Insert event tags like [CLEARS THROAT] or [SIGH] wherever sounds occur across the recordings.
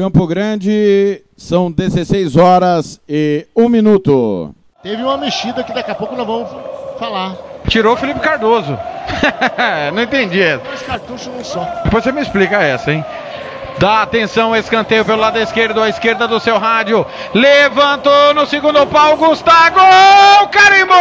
Campo Grande, são 16 horas e 1 minuto. Teve uma mexida que daqui a pouco nós vamos falar. Tirou o Felipe Cardoso. [LAUGHS] Não entendi essa. Dois cartuchos num só. Depois você me explica essa, hein? Dá atenção, escanteio pelo lado esquerdo, à esquerda do seu rádio. Levantou no segundo pau, Gustavo! Carimbou!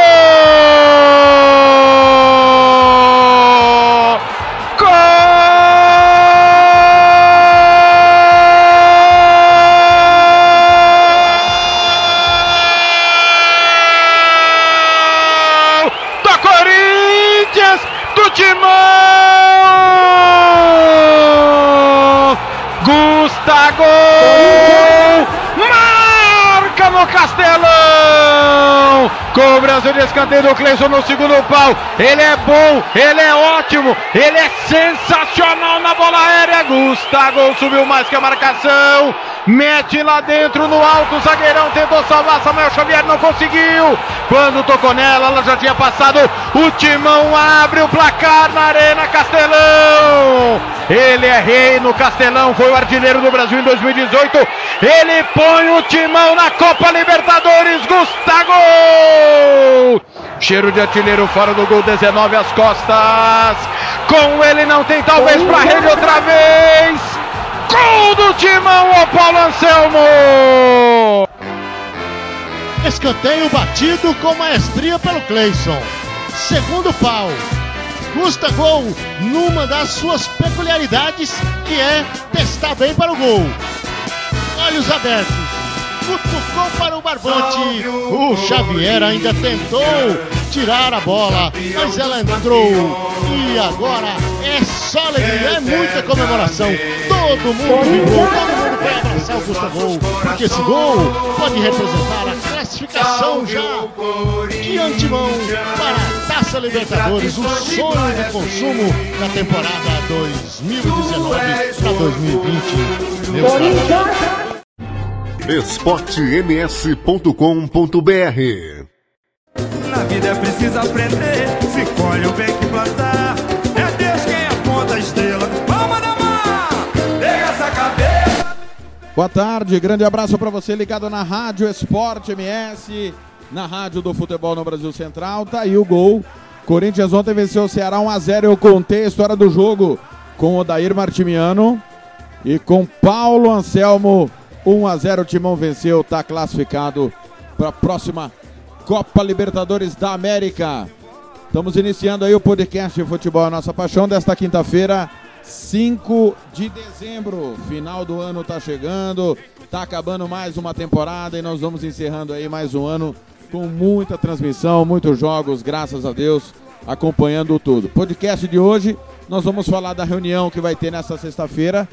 Timão! Gustavo! Marca no Castelão! Cobrança de escanteio do Cleison no segundo pau. Ele é bom, ele é ótimo, ele é sensacional na bola aérea. Gustavo subiu mais que a marcação. Mete lá dentro no alto, o zagueirão tentou salvar, Samuel Xavier não conseguiu. Quando tocou nela, ela já tinha passado. O Timão abre o placar na Arena Castelão. Ele é rei no Castelão, foi o artilheiro do Brasil em 2018. Ele põe o Timão na Copa Libertadores, Gustavo! Cheiro de artilheiro fora do gol, 19 às costas. Com ele não tem talvez pra rede outra vez. Gol do Timão, o Paulo Anselmo! Escanteio batido com maestria pelo Cleison. Segundo pau. Custa gol numa das suas peculiaridades, que é testar bem para o gol. Olhos abertos. Cutucou para o barbante. O Xavier ainda tentou tirar a bola, mas ela entrou. E agora é só alegria, é muita comemoração. Todo mundo vibrou, todo mundo vai abraçar o Gustavo, porque esse gol pode representar a classificação já de antemão para a Taça Libertadores, o sonho do consumo na temporada 2019 para 2020. Meu! esportems.com.br Na vida é preciso aprender, se colhe o bem que plantar. É Deus quem aponta a estrela. Palma da mão, pega essa cabeça. Boa tarde, grande abraço para você ligado na Rádio Esporte MS, na Rádio do Futebol no Brasil Central. Tá aí o gol. Corinthians ontem venceu o Ceará 1 a 0. Eu contei a história do jogo com o Dair Martimiano e com Paulo Anselmo. 1 a 0 o Timão venceu, tá classificado para a próxima Copa Libertadores da América. Estamos iniciando aí o podcast Futebol a Nossa Paixão desta quinta-feira, 5 de dezembro. Final do ano tá chegando, tá acabando mais uma temporada e nós vamos encerrando aí mais um ano com muita transmissão, muitos jogos, graças a Deus, acompanhando tudo. Podcast de hoje, nós vamos falar da reunião que vai ter nesta sexta-feira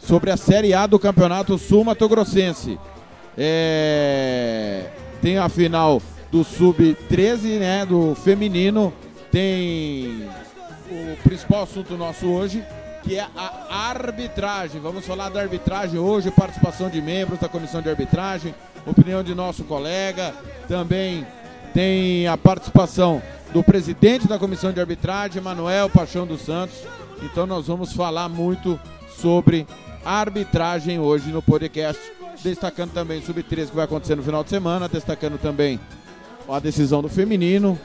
sobre a Série A do Campeonato Sul Mato Grossense. É... Tem a final do Sub-13, né, do feminino. Tem o principal assunto nosso hoje, que é a arbitragem. Vamos falar da arbitragem hoje, participação de membros da comissão de arbitragem, opinião de nosso colega. Também tem a participação do presidente da comissão de arbitragem, Manuel Paixão dos Santos. Então nós vamos falar muito sobre arbitragem hoje no podcast, destacando também o Sub-13 que vai acontecer no final de semana, destacando também a decisão do feminino,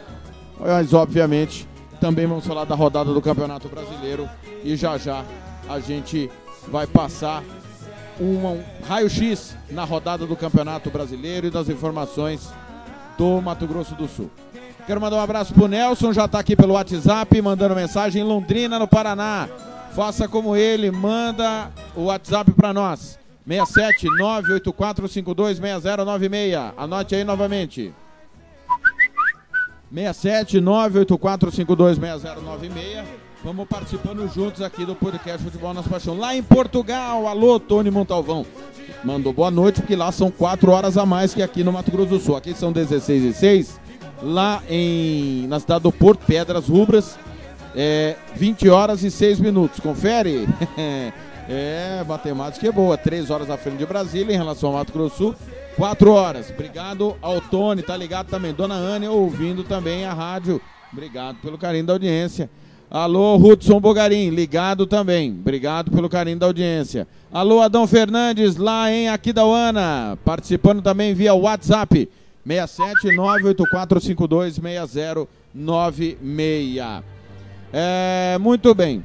mas obviamente também vamos falar da rodada do Campeonato Brasileiro e já já a gente vai passar um raio-x na rodada do Campeonato Brasileiro e das informações do Mato Grosso do Sul. Quero mandar um abraço pro Nelson, já está aqui pelo WhatsApp, mandando mensagem em Londrina, no Paraná. Faça como ele, manda o WhatsApp para nós. 67 98452 6096. Anote aí novamente. 67 98452 6096. Vamos participando juntos aqui do podcast Futebol nas Paixão. Lá em Portugal, alô, Tony Montalvão. Mandou boa noite, porque lá são 4 horas a mais que aqui no Mato Grosso do Sul. Aqui são 16 e 6. Lá em, na cidade do Porto, Pedras Rubras, é 20 horas e 6 minutos. Confere? [LAUGHS] é, matemática é boa. 3 horas à frente de Brasília em relação ao Mato Grosso Sul. 4 horas. Obrigado ao Tony, tá ligado também. Dona Ania ouvindo também a rádio. Obrigado pelo carinho da audiência. Alô, Hudson Bogarim, ligado também. Obrigado pelo carinho da audiência. Alô, Adão Fernandes, lá em Aquidauana, participando também via WhatsApp. 67984526096. É, muito bem.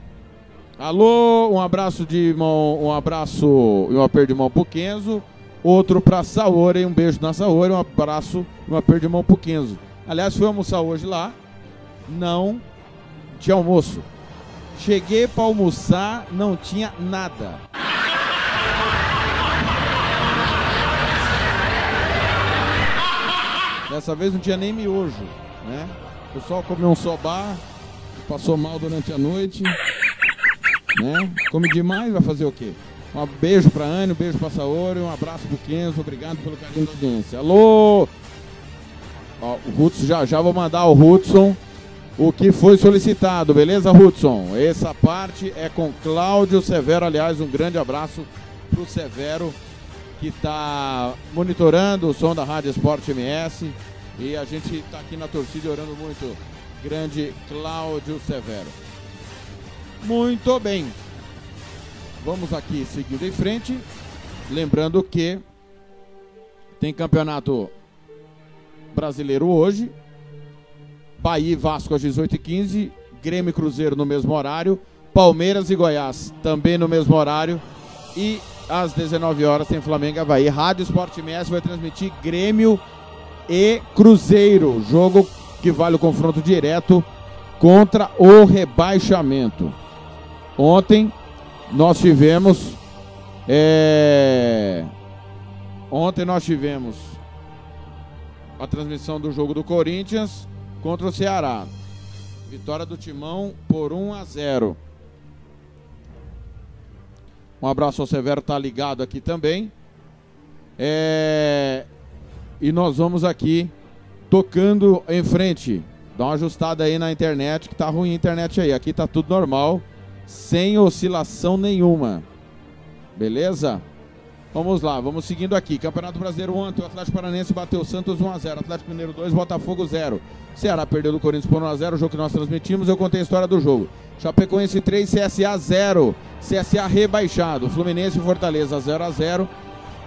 Alô, um abraço de mão, um abraço e um aperto de mão pro Kenzo. Outro pra Saori, um beijo na Saori, um abraço e um aperto de mão pro Kenzo. Aliás, fui almoçar hoje lá. Não tinha almoço. Cheguei para almoçar, não tinha nada. Dessa vez não tinha nem miojo, né? O pessoal comeu um sobá, passou mal durante a noite, né? Come demais, vai fazer o quê? Um beijo pra Anne, um beijo pra Saori, um abraço pro Kenzo, obrigado pelo carinho da audiência. Alô! Ó, o Hudson, já já vou mandar o Hudson o que foi solicitado, beleza, Hudson? Essa parte é com Cláudio Severo, aliás, um grande abraço pro Severo, que está monitorando o som da Rádio Esporte MS. E a gente está aqui na torcida orando muito. Grande Cláudio Severo. Muito bem. Vamos aqui seguindo em frente. Lembrando que tem campeonato brasileiro hoje. Bahia e Vasco às 18h15. Grêmio e Cruzeiro no mesmo horário. Palmeiras e Goiás também no mesmo horário. E às 19 horas tem Flamengo e Havaí. Rádio Esporte MS vai transmitir Grêmio e Cruzeiro. Jogo que vale o confronto direto contra o rebaixamento. Ontem nós tivemos. É... Ontem nós tivemos a transmissão do jogo do Corinthians contra o Ceará. Vitória do Timão por 1 a 0. Um abraço ao Severo, tá ligado aqui também. É... E nós vamos aqui tocando em frente. Dá uma ajustada aí na internet, que tá ruim a internet aí. Aqui tá tudo normal, sem oscilação nenhuma. Beleza? Vamos lá, vamos seguindo aqui. Campeonato Brasileiro ontem, o Atlético Paranense bateu Santos 1x0. Atlético Mineiro 2, Botafogo 0. Ceará perdeu do Corinthians por 1x0, o jogo que nós transmitimos. Eu contei a história do jogo. Chapecoense 3, CSA 0. CSA rebaixado. Fluminense e Fortaleza 0x0.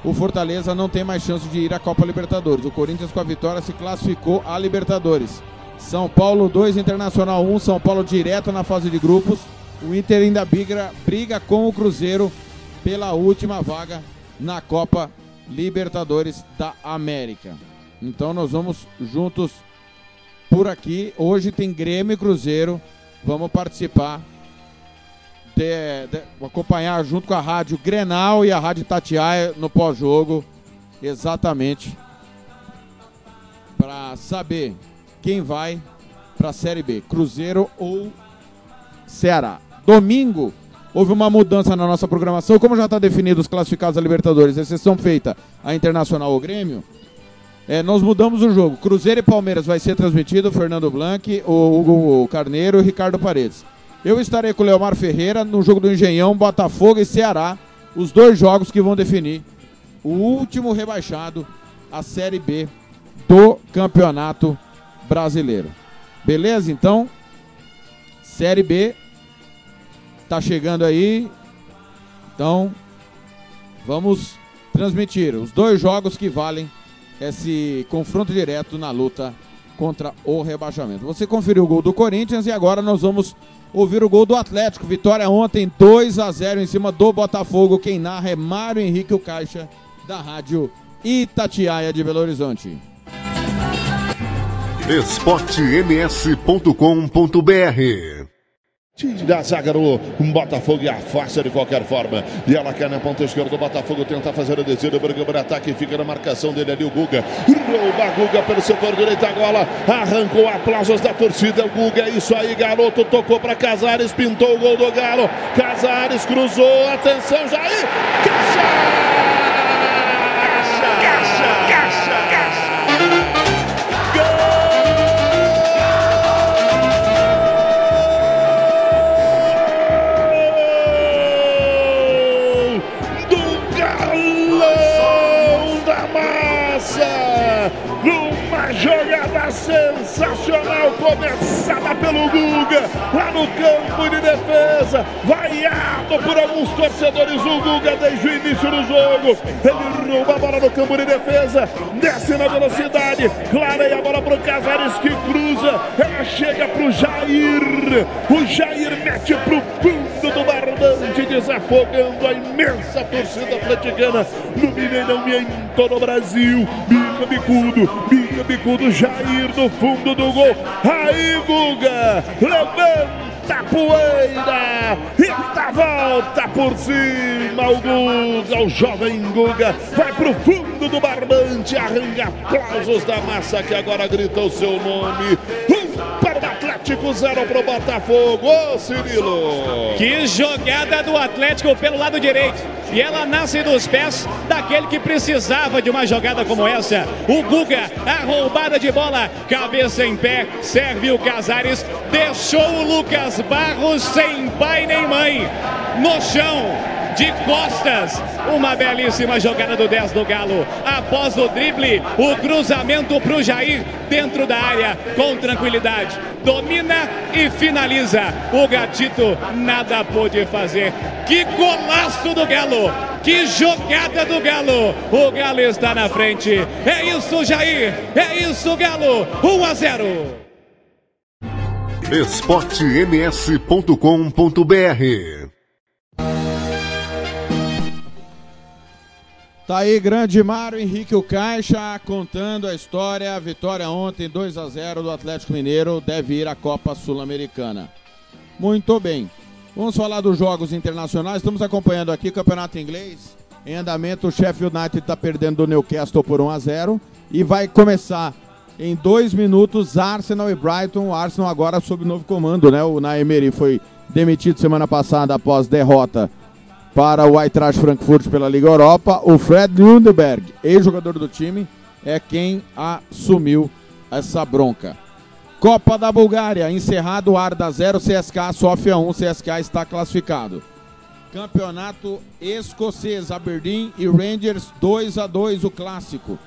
O Fortaleza não tem mais chance de ir à Copa Libertadores. O Corinthians com a vitória se classificou à Libertadores. São Paulo 2, Internacional 1. São Paulo direto na fase de grupos. O Inter ainda briga, briga com o Cruzeiro pela última vaga na Copa Libertadores da América. Então nós vamos juntos por aqui. Hoje tem Grêmio e Cruzeiro. Vamos participar, de, de, acompanhar junto com a Rádio Grenal e a Rádio Tatiaia no pós-jogo. Exatamente. Para saber quem vai para a Série B, Cruzeiro ou Ceará. Domingo, houve uma mudança na nossa programação. Como já está definido os classificados da Libertadores, exceção feita a Internacional ou Grêmio, é, nós mudamos o jogo. Cruzeiro e Palmeiras vai ser transmitido, Fernando Blanc, o Hugo Carneiro e Ricardo Paredes. Eu estarei com o Leomar Ferreira no jogo do Engenhão, Botafogo e Ceará, os dois jogos que vão definir o último rebaixado, a Série B do Campeonato Brasileiro. Beleza? Então, Série B, tá chegando aí. Então, vamos transmitir os dois jogos que valem esse confronto direto na luta contra o rebaixamento. Você conferiu o gol do Corinthians e agora nós vamos ouvir o gol do Atlético. Vitória ontem 2 a 0 em cima do Botafogo. Quem narra é Mário Henrique o Caixa da Rádio Itatiaia de Belo Horizonte. esportems.com.br Da zaga no Botafogo e afasta de qualquer forma. E ela cai na ponta esquerda do Botafogo, tenta fazer a descida, briga por ataque, fica na marcação dele ali o Guga. Rouba Guga pelo setor direito agora, arrancou aplausos da torcida. O Guga, é isso aí, garoto, tocou para Casares, pintou o gol do Galo. Casares cruzou, atenção, Jair! Caixa! Sensacional começada pelo Guga, lá no campo de defesa, vaiado por alguns torcedores, o Guga desde o início do jogo. Ele rouba a bola no campo de defesa, desce na velocidade, clareia a bola para o Casares que cruza, ela chega para o Jair. O Jair mete para o fundo do barbante, desafogando a imensa torcida atleticana no Mineirão e em todo o Brasil. Bica bicudo, bica bicudo, Jair no fundo do gol. Aí, Guga, levanta a poeira e dá volta por cima. O Guga, o jovem Guga, vai pro fundo do barbante, arranca aplausos da massa que agora grita o seu nome. Um o Atlético, zero para o Botafogo. Ô, Cirilo! Que jogada do Atlético pelo lado direito. E ela nasce dos pés daquele que precisava de uma jogada como essa. O Guga, a roubada de bola, cabeça em pé, serve o Casares, deixou o Lucas Barros sem pai nem mãe. No chão, de costas. Uma belíssima jogada do 10 do Galo. Após o drible, o cruzamento para o Jair dentro da área com tranquilidade. Domina e finaliza. O Gatito nada pôde fazer. Que golaço do Galo! Que jogada do Galo! O Galo está na frente. É isso, Jair! É isso, Galo! 1 a 0. esportems.com.br Tá aí, grande Mário Henrique o Caixa contando a história. Vitória ontem, 2 a 0 do Atlético Mineiro, deve ir à Copa Sul-Americana. Muito bem. Vamos falar dos jogos internacionais. Estamos acompanhando aqui o Campeonato Inglês. Em andamento, o Sheffield United está perdendo do Newcastle por 1 a 0 e vai começar em dois minutos Arsenal e Brighton. O Arsenal agora sob novo comando, né? O Naemery foi demitido semana passada após derrota para o Eintracht Frankfurt pela Liga Europa. O Fred Lundberg, ex-jogador do time, é quem assumiu essa bronca. Copa da Bulgária, encerrado Arda 0, CSK Sofia 1, CSK está classificado. Campeonato escocês, Aberdeen e Rangers 2 a 2 o clássico.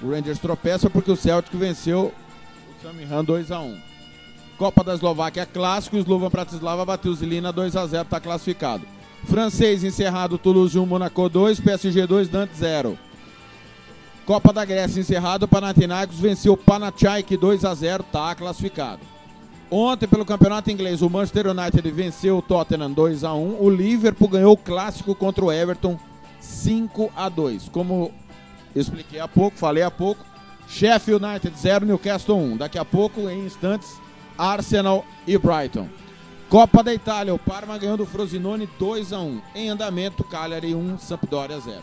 O Rangers tropeça porque o Celtic venceu o Samihan 2 a 1. Copa da Eslováquia clássico, o Slovan Bratislava bateu o Zilina 2 a 0, está classificado. Francês encerrado, Toulouse 1, Monaco 2, PSG 2, Nantes 0. Copa da Grécia encerrado, Panathinaikos venceu o Panathinaik 2 a 0, está classificado. Ontem pelo Campeonato Inglês, o Manchester United venceu o Tottenham 2 a 1, o Liverpool ganhou o clássico contra o Everton 5 a 2. Como expliquei há pouco, falei há pouco, Sheffield United 0, Newcastle 1. Daqui a pouco, em instantes, Arsenal e Brighton. Copa da Itália, o Parma ganhou do Frosinone 2 a 1. Em andamento, Cagliari 1, Sampdoria 0.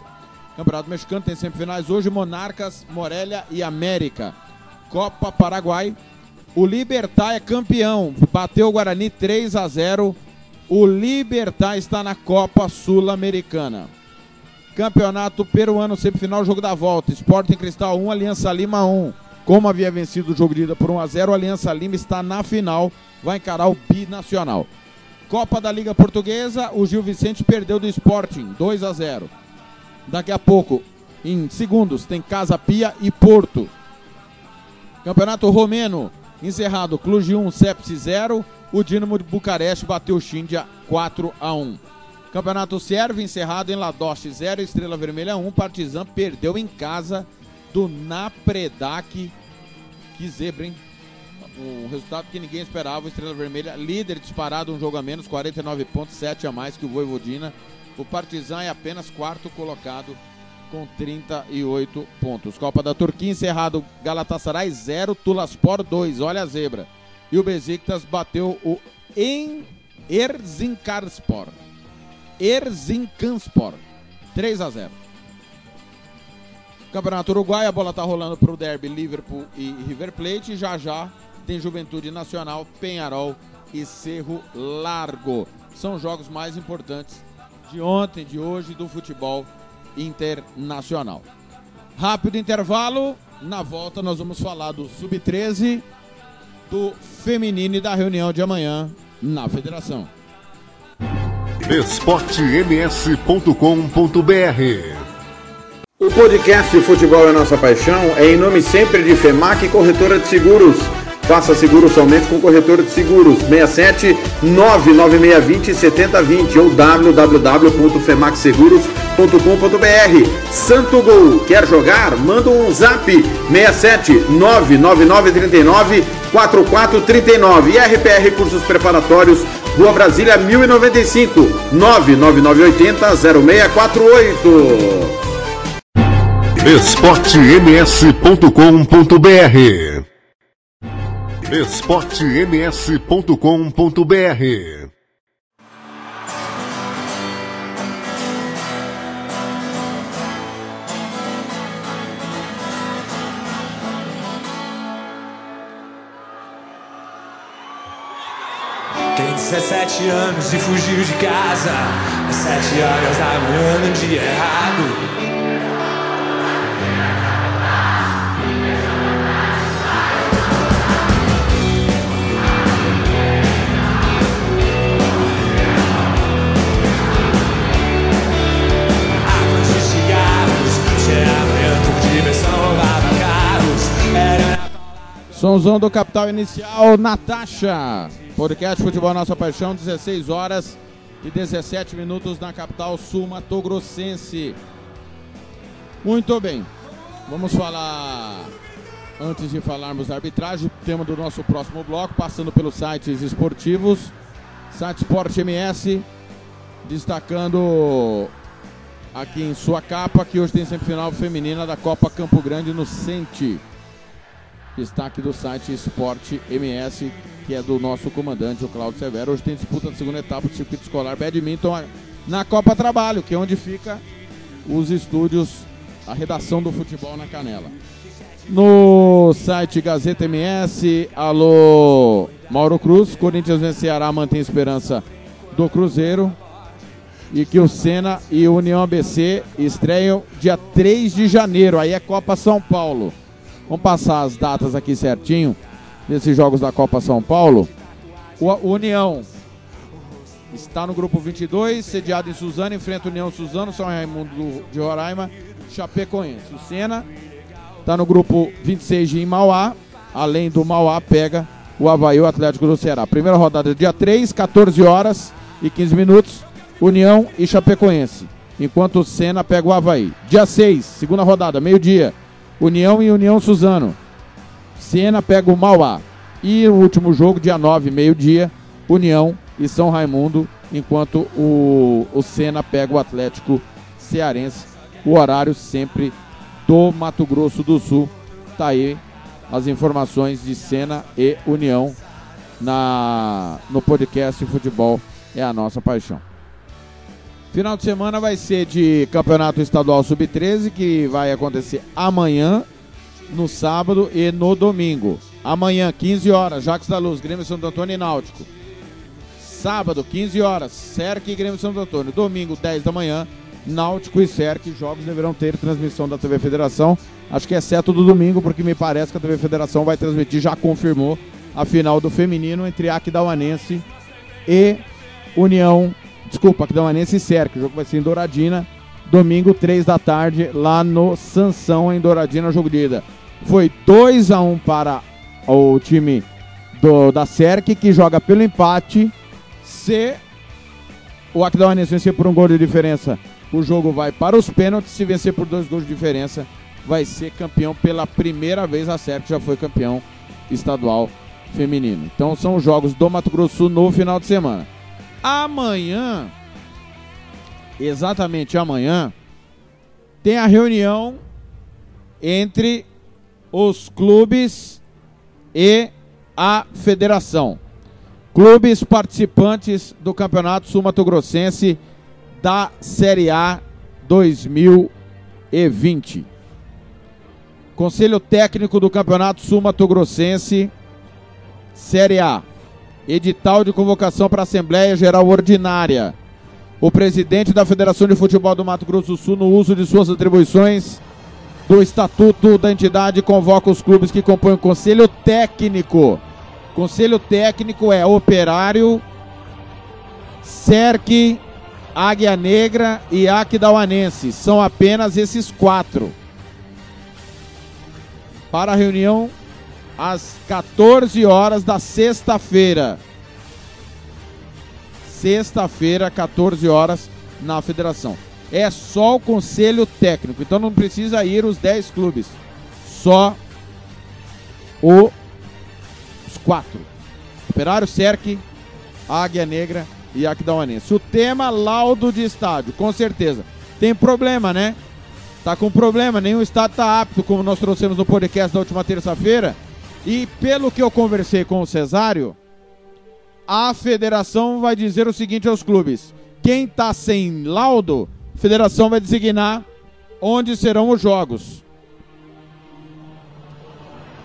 Campeonato Mexicano tem semifinais hoje, Monarcas, Morelia e América. Copa Paraguai, o Libertar é campeão, bateu o Guarani 3 a 0. O Libertar está na Copa Sul-Americana. Campeonato Peruano, semifinal, jogo da volta. Sporting Cristal 1, Aliança Lima 1. Como havia vencido o jogo de ida por 1 a 0, a Aliança Lima está na final, vai encarar o Binacional. Copa da Liga Portuguesa, o Gil Vicente perdeu do Sporting 2 a 0. Daqui a pouco, em segundos, tem Casa Pia e Porto. Campeonato Romeno, encerrado, Cluj 1, Sepsi 0. O Dinamo de Bucareste bateu o Xindia 4 a 1. Campeonato Sérvio, encerrado em Ladoche 0, Estrela Vermelha 1. Partizan perdeu em casa do Napredak, Que zebra, hein? Um resultado que ninguém esperava. Estrela Vermelha, líder disparado, um jogo a menos, 49 pontos, 7 a mais que o Voivodina. O Partizan é apenas quarto colocado com 38 pontos. Copa da Turquia encerrado Galatasaray 0, Tulaspor 2. Olha a zebra. E o Besiktas bateu o em. Erzincanspor. 3 a 0. Campeonato Uruguai, a bola tá rolando pro derby Liverpool e River Plate. Já já tem Juventude Nacional, Penharol e Cerro Largo. São os jogos mais importantes de ontem, de hoje do futebol internacional. Rápido intervalo. Na volta nós vamos falar do Sub-13, do feminino e da reunião de amanhã na federação. esportems.com.br O podcast Futebol é Nossa Paixão é em nome sempre de FEMAC Corretora de Seguros. Faça seguro somente com corretora de seguros 67 99620 7020 ou www.femacseguros.com.br. Santo Gol, quer jogar? Manda um zap 67 99939 4439 e RPR Cursos Preparatórios, Rua Brasília 1095 99980 0648. esportems.com.br esportems.com.br Tem 17 anos e fugiu de casa. Às 7 horas da manhã, num dia errado. Somzão do Capital Inicial, Natasha. Podcast Futebol Nossa Paixão, 16 horas e 17 minutos na capital sul Grossense. Muito bem. Vamos falar, antes de falarmos da arbitragem, tema do nosso próximo bloco, passando pelos sites esportivos. Site Sport MS, destacando aqui em sua capa que hoje tem semifinal feminina da Copa Campo Grande no Sente. Destaque do site Sport MS, que é do nosso comandante, o Claudio Severo. Hoje tem disputa da segunda etapa do circuito escolar Badminton na Copa Trabalho, que é onde fica os estúdios, a redação do futebol na Canela. No site Gazeta MS, alô Mauro Cruz, Corinthians vence Ceará, mantém esperança do Cruzeiro. E que o Senna e União ABC estreiam dia 3 de janeiro, aí é Copa São Paulo. Vamos passar as datas aqui certinho desses jogos da Copa São Paulo. O União está no grupo 22, sediado em Suzano, enfrenta o União Suzano, São Raimundo do- de Roraima, Chapecoense. O Senna está no grupo 26 de Mauá, além do Mauá pega o Havaí o Atlético do Ceará. Primeira rodada dia 3, 14 horas e 15 minutos, União e Chapecoense. Enquanto o Senna pega o Havaí. Dia 6, segunda rodada, meio-dia, União e União Suzano. Siena pega o Mauá. E o último jogo, dia 9, meio-dia, União e São Raimundo, enquanto o, o Sena pega o Atlético Cearense. O horário sempre do Mato Grosso do Sul. Tá aí as informações de Sena e União na, no podcast Futebol é a nossa paixão. Final de semana vai ser de Campeonato Estadual Sub-13, que vai acontecer amanhã, no sábado e no domingo. Amanhã, 15 horas, Jacques da Luz, Grêmio Santo Antônio e Náutico. Sábado, 15 horas, Cerc e Grêmio Santo Antônio. Domingo, 10 da manhã, Náutico e Cerc. Jogos deverão ter transmissão da TV Federação. Acho que exceto do domingo, porque me parece que a TV Federação vai transmitir, já confirmou, a final do feminino entre Aquidauanense e União. Desculpa, Aquidauanense e Cerc. O jogo vai ser em Douradina. Domingo, 3 da tarde, lá no Sansão, em Douradina, jogo de ida. Foi 2 a 1 para o time do, da Cerc, que joga pelo empate. Se o Aquidauanense vencer por um gol de diferença, o jogo vai para os pênaltis. Se vencer por dois gols de diferença, vai ser campeão pela primeira vez. A Cerc já foi campeão estadual feminino. Então são os jogos do Mato Grosso no final de semana. Amanhã, exatamente amanhã, tem a reunião entre os clubes e a federação. Clubes participantes do Campeonato Sul-Mato Grossense da Série A 2020. Conselho Técnico do Campeonato Sul-Mato Grossense Série A. Edital de convocação para Assembleia Geral Ordinária. O presidente da Federação de Futebol do Mato Grosso do Sul, no uso de suas atribuições do estatuto da entidade, convoca os clubes que compõem o Conselho Técnico. Conselho Técnico é Operário, Cerque, Águia Negra e Aquidauanense. São apenas esses quatro. Para a reunião às 14 horas da sexta-feira. Sexta-feira, 14 horas, na federação. É só o conselho técnico, então não precisa ir os 10 clubes. Só o, os quatro. Operário Cerque, Águia Negra e Aquidauanense. O tema laudo de estádio, com certeza. Tem problema, né? Tá com problema, nenhum estádio tá apto, como nós trouxemos no podcast da última terça-feira. E pelo que eu conversei com o Cesário, a federação vai dizer o seguinte aos clubes: quem está sem laudo, a federação vai designar onde serão os jogos.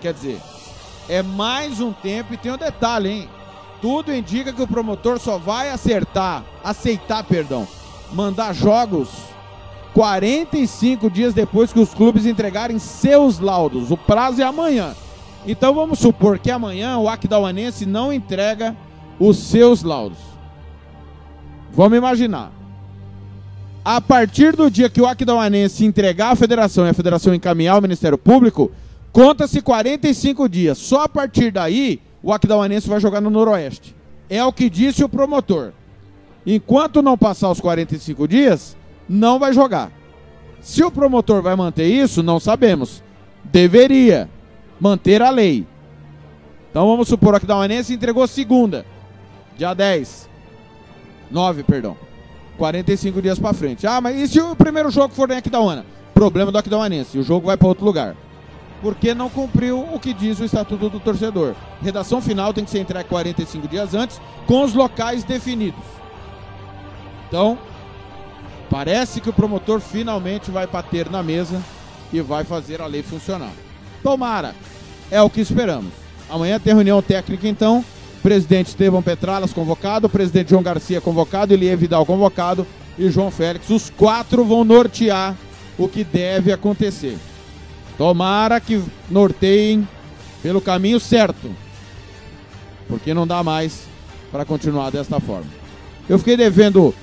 Quer dizer, é mais um tempo e tem um detalhe, hein? Tudo indica que o promotor só vai acertar, aceitar, perdão, mandar jogos 45 dias depois que os clubes entregarem seus laudos. O prazo é amanhã. Então vamos supor que amanhã o Aquidauanense não entrega os seus laudos. Vamos imaginar. A partir do dia que o Aquidauanense entregar à federação e a federação encaminhar ao Ministério Público, conta-se 45 dias. Só a partir daí o Aquidauanense vai jogar no Noroeste. É o que disse o promotor. Enquanto não passar os 45 dias, não vai jogar. Se o promotor vai manter isso, não sabemos. Deveria manter a lei. Então vamos supor que o Aquidauanense entregou segunda, dia 10. 9, perdão. 45 dias para frente. Ah, mas e se o primeiro jogo for em Aquidauana? Problema do Aquidauanense, o jogo vai para outro lugar. Porque não cumpriu o que diz o Estatuto do Torcedor. Redação final tem que ser entregue 45 dias antes, com os locais definidos. Então, parece que o promotor finalmente vai bater na mesa e vai fazer a lei funcionar. Tomara. É o que esperamos. Amanhã tem reunião técnica, então. Presidente Estevão Petralas convocado, presidente João Garcia convocado, Elie Vidal convocado e João Félix. Os quatro vão nortear o que deve acontecer. Tomara que norteiem pelo caminho certo. Porque não dá mais para continuar desta forma. Eu fiquei devendo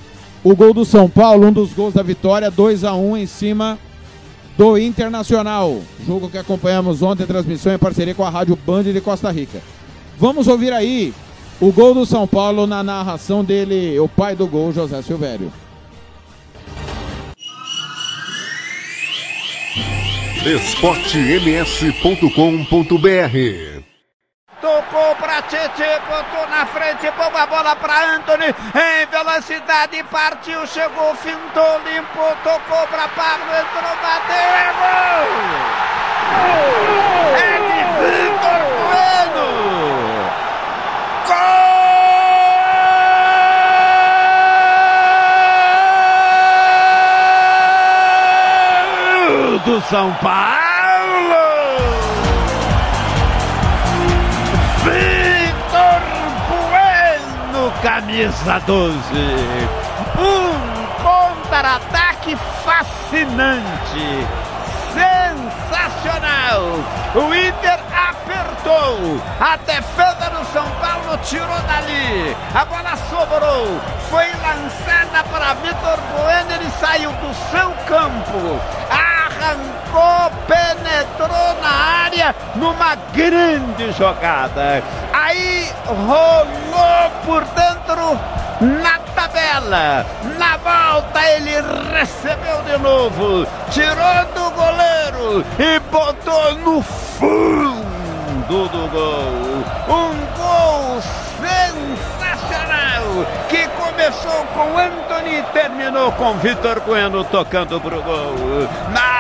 o gol do São Paulo, um dos gols da vitória, 2 a 1 em cima do Internacional. Jogo que acompanhamos ontem, transmissão em parceria com a Rádio Band de Costa Rica. Vamos ouvir aí o gol do São Paulo na narração dele, o pai do gol, José Silvério. esportems.com.br Tocou para Tite, botou na frente, boa bola para Anthony, em velocidade, partiu, chegou, fintou, limpou, tocou para Pablo, entrou, bateu, é gol! É de Vitor Bueno! Gol do São Paulo! Camisa 12. Um contra-ataque fascinante. Sensacional. O Inter apertou. A defesa do São Paulo tirou dali. A bola sobrou. Foi lançada para Vitor Bueno. Ele saiu do seu campo. Arrancou, penetrou na área numa grande jogada. Aí rolou por dentro na tabela. Na volta ele recebeu de novo, tirou do goleiro e botou no fundo do gol. Um gol sensacional que começou com Anthony e terminou com Vitor Bueno tocando pro gol. Na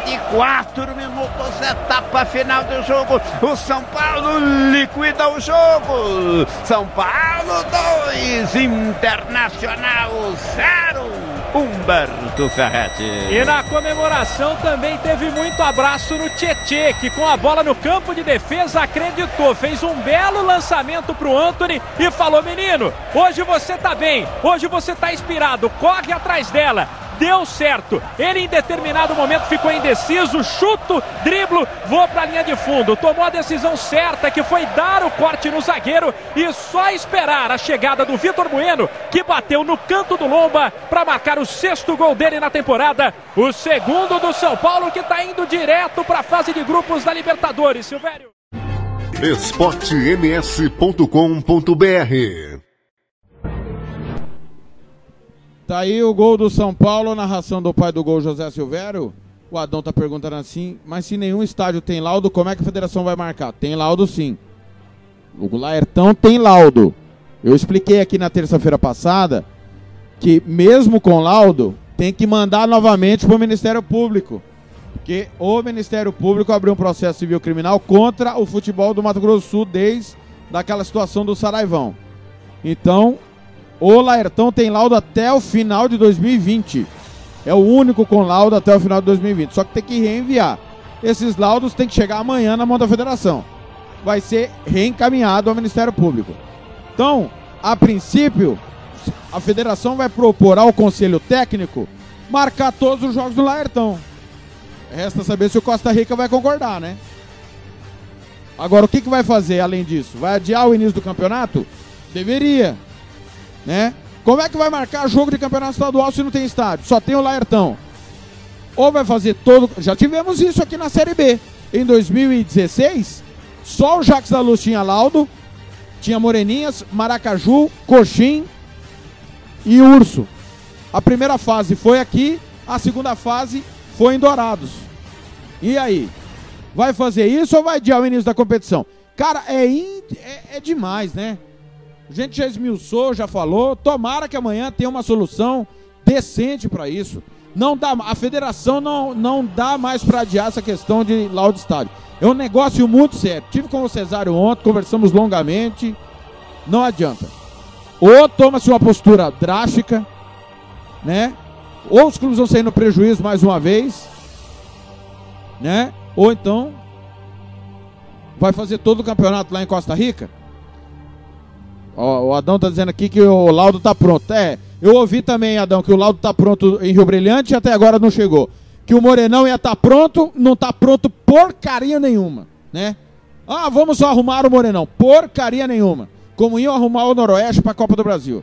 de quatro minutos, etapa final do jogo, o São Paulo liquida o jogo. São Paulo 2, Internacional 0. Humberto Ferretti. E na comemoração também teve muito abraço no Tietê, que com a bola no campo de defesa acreditou, fez um belo lançamento pro Anthony e falou: "Menino, hoje você tá bem, hoje você tá inspirado, corre atrás dela". Deu certo. Ele em determinado momento ficou indeciso, chuto, driblo, vou para a linha de fundo. Tomou a decisão certa, que foi dar o corte no zagueiro e só esperar a chegada do Vitor Bueno, que bateu no canto do Lomba para marcar o sexto gol dele na temporada. O segundo do São Paulo, que está indo direto para a fase de grupos da Libertadores. Silvério. esportems.com.br Tá aí o gol do São Paulo, narração do pai do gol José Silvério. O Adão tá perguntando assim, mas se nenhum estádio tem laudo, como é que a federação vai marcar? Tem laudo sim. O Laertão tem laudo. Eu expliquei aqui na terça-feira passada que mesmo com laudo, tem que mandar novamente para o Ministério Público. Porque o Ministério Público abriu um processo civil criminal contra o futebol do Mato Grosso do Sul desde daquela situação do Saraivão. Então, o Laertão tem laudo até o final de 2020. É o único com laudo até o final de 2020. Só que tem que reenviar. Esses laudos têm que chegar amanhã na mão da federação. Vai ser reencaminhado ao Ministério Público. Então, a princípio, a federação vai propor ao Conselho Técnico marcar todos os jogos do Laertão. Resta saber se o Costa Rica vai concordar, né? Agora, o que, que vai fazer além disso? Vai adiar o início do campeonato? Deveria né? Como é que vai marcar jogo de campeonato estadual se não tem estádio? Só tem o Laertão. Ou vai fazer todo. Já tivemos isso aqui na Série B. Em 2016, só o Jacques da Luz tinha laudo, tinha Moreninhas, Maracaju, Coxim e Urso. A primeira fase foi aqui, a segunda fase foi em Dourados. E aí? Vai fazer isso ou vai adiar o início da competição? Cara, é, in... é, é demais, né? A gente já esmiuçou, já falou. Tomara que amanhã tenha uma solução decente para isso. Não dá, a federação não, não dá mais para adiar essa questão de laudo estádio. É um negócio muito sério. Tive com o Cesário ontem, conversamos longamente. Não adianta. Ou toma-se uma postura drástica, né? Ou os clubes vão sair no prejuízo mais uma vez, né? Ou então vai fazer todo o campeonato lá em Costa Rica. Ó, o Adão tá dizendo aqui que o laudo tá pronto. É, eu ouvi também, Adão, que o laudo tá pronto em Rio Brilhante e até agora não chegou. Que o Morenão ia estar tá pronto, não tá pronto porcaria nenhuma, né? Ah, vamos só arrumar o Morenão. Porcaria nenhuma. Como iam arrumar o Noroeste para Copa do Brasil.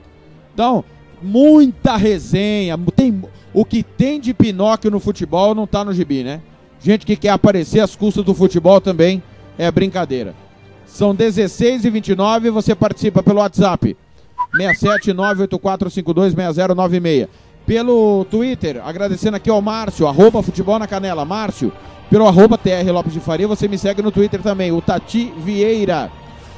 Então, muita resenha. Tem, o que tem de Pinóquio no futebol não tá no gibi, né? Gente que quer aparecer às custas do futebol também é brincadeira. São 16 e 29 você participa pelo WhatsApp. 67984526096. Pelo Twitter, agradecendo aqui ao Márcio, arroba futebol na canela. Márcio, pelo arroba TR Lopes de Faria, você me segue no Twitter também. O Tati Vieira,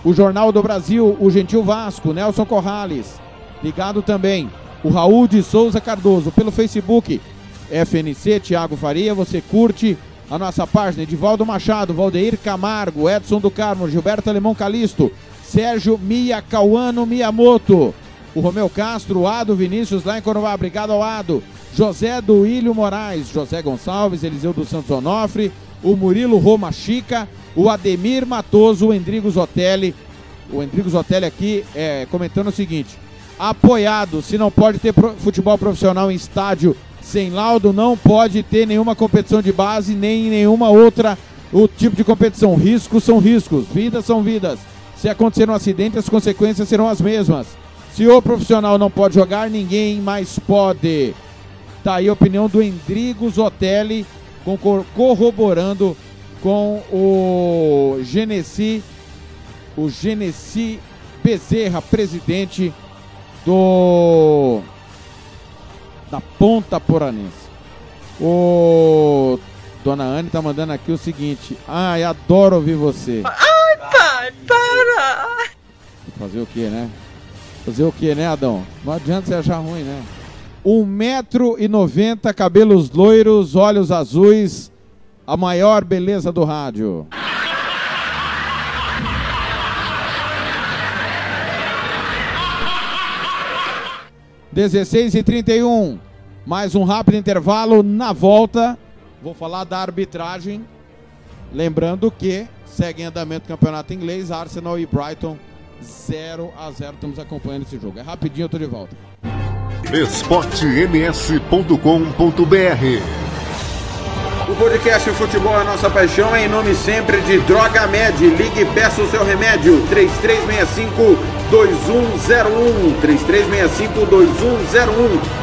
o Jornal do Brasil, o Gentil Vasco, Nelson Corrales. Ligado também. O Raul de Souza Cardoso, pelo Facebook, FNC Thiago Faria, você curte a nossa página. Edivaldo Machado, Valdeir Camargo, Edson do Carmo, Gilberto Alemão Calisto, Sérgio Mia Cauano Miyamoto, o Romeu Castro, Ado Vinícius lá em Corumbá, obrigado ao Ado, José do Ilho Moraes, José Gonçalves, Eliseu dos Santos Onofre, o Murilo Roma Chica, o Ademir Matoso, o Endrigo Zotelli, o Endrigo Zotelli aqui é, comentando o seguinte, apoiado, se não pode ter futebol profissional em estádio sem laudo não pode ter nenhuma competição de base, nem nenhuma outra o tipo de competição. Riscos são riscos, vidas são vidas. Se acontecer um acidente, as consequências serão as mesmas. Se o profissional não pode jogar, ninguém mais pode. Tá aí a opinião do Endrigo Zotelli, corroborando com o Genesi, o Genesi Bezerra, presidente do da Ponta Poranense. O Dona Anne tá mandando aqui o seguinte. Ai, adoro ouvir você. Ai, pai, para! Fazer o que, né? Fazer o que, né, Adão? Não adianta você achar ruim, né? 1,90m, cabelos loiros, olhos azuis, a maior beleza do rádio. Dezesseis e 31. Mais um rápido intervalo na volta. Vou falar da arbitragem. Lembrando que segue em andamento o campeonato inglês, Arsenal e Brighton 0 a 0 Estamos acompanhando esse jogo. É rapidinho, eu tô de volta. esportems.com.br O podcast Futebol é Nossa Paixão é em nome sempre de Droga Med. Ligue e peça o seu remédio. 3365-2101. 3365-2101.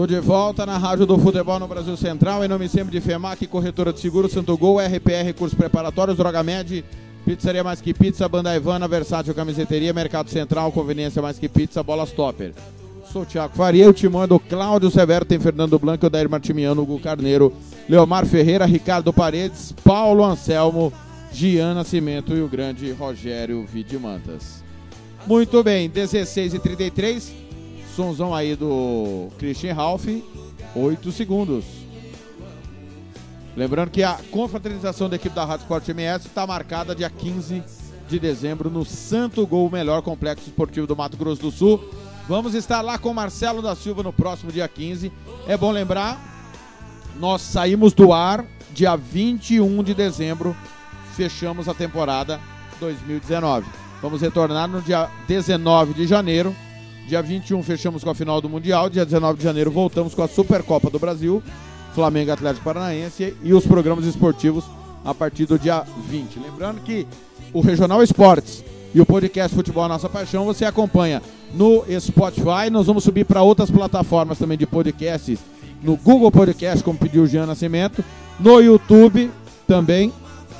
Tô de volta na Rádio do Futebol no Brasil Central, em nome sempre de FEMAC, Corretora de Seguros, Santo Gol, RPR, Cursos Preparatórios, Droga Med, Pizzaria Mais Que Pizza, Banda Ivana, Versátil Camiseteria, Mercado Central, Conveniência Mais Que Pizza, Bola Stopper. Sou o Thiago Faria, eu te mando Cláudio Severo, tem Fernando Blanco, Odair Martimiano, Hugo Carneiro, Leomar Ferreira, Ricardo Paredes, Paulo Anselmo, Gian Nascimento e o grande Rogério Vidimantas. Muito bem, 16 e 33 Sonzão aí do Christian Ralph, 8 segundos. Lembrando que a confraternização da equipe da Rádio Sport MS está marcada dia 15 de dezembro no Santo Gol, melhor complexo esportivo do Mato Grosso do Sul. Vamos estar lá com Marcelo da Silva no próximo dia 15. É bom lembrar, nós saímos do ar dia 21 de dezembro, fechamos a temporada 2019. Vamos retornar no dia 19 de janeiro. Dia 21 fechamos com a final do Mundial. Dia 19 de janeiro voltamos com a Supercopa do Brasil, Flamengo Atlético Paranaense e os programas esportivos a partir do dia 20. Lembrando que o Regional Esportes e o podcast Futebol Nossa Paixão você acompanha no Spotify. Nós vamos subir para outras plataformas também de podcasts, no Google Podcast, como pediu o Jean Nascimento, no YouTube também,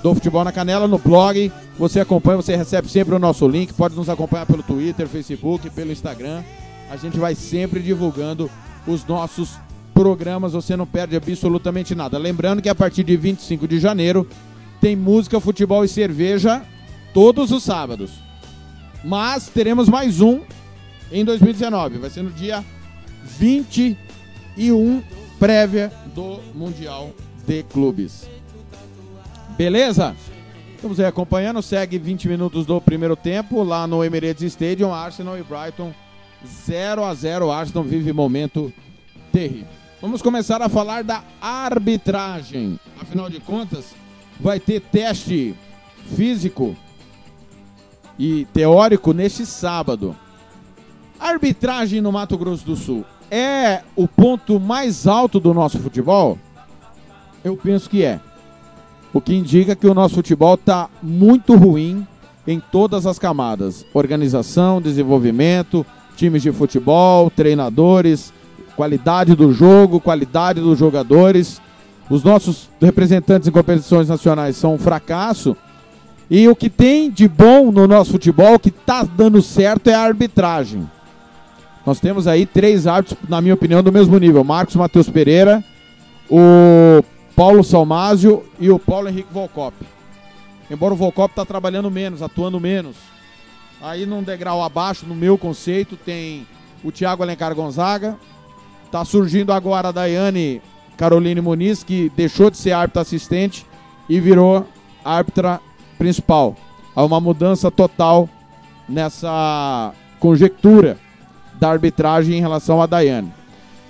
do Futebol na Canela, no blog. Você acompanha, você recebe sempre o nosso link. Pode nos acompanhar pelo Twitter, Facebook, pelo Instagram. A gente vai sempre divulgando os nossos programas. Você não perde absolutamente nada. Lembrando que a partir de 25 de janeiro tem música, futebol e cerveja todos os sábados. Mas teremos mais um em 2019. Vai ser no dia 21, prévia do Mundial de Clubes. Beleza? Estamos aí acompanhando, segue 20 minutos do primeiro tempo lá no Emirates Stadium, Arsenal e Brighton 0 a 0. Arsenal vive momento terrível. Vamos começar a falar da arbitragem. Afinal de contas, vai ter teste físico e teórico neste sábado. Arbitragem no Mato Grosso do Sul é o ponto mais alto do nosso futebol? Eu penso que é. O que indica que o nosso futebol está muito ruim em todas as camadas: organização, desenvolvimento, times de futebol, treinadores, qualidade do jogo, qualidade dos jogadores. Os nossos representantes em competições nacionais são um fracasso. E o que tem de bom no nosso futebol, que está dando certo, é a arbitragem. Nós temos aí três árbitros, na minha opinião, do mesmo nível: Marcos Matheus Pereira, o Paulo Salmásio e o Paulo Henrique Volcop. embora o Volcop tá trabalhando menos, atuando menos. Aí num degrau abaixo, no meu conceito, tem o Thiago Alencar Gonzaga. Tá surgindo agora a Daiane Caroline Muniz, que deixou de ser árbitra assistente e virou árbitra principal. Há uma mudança total nessa conjectura da arbitragem em relação a Daiane.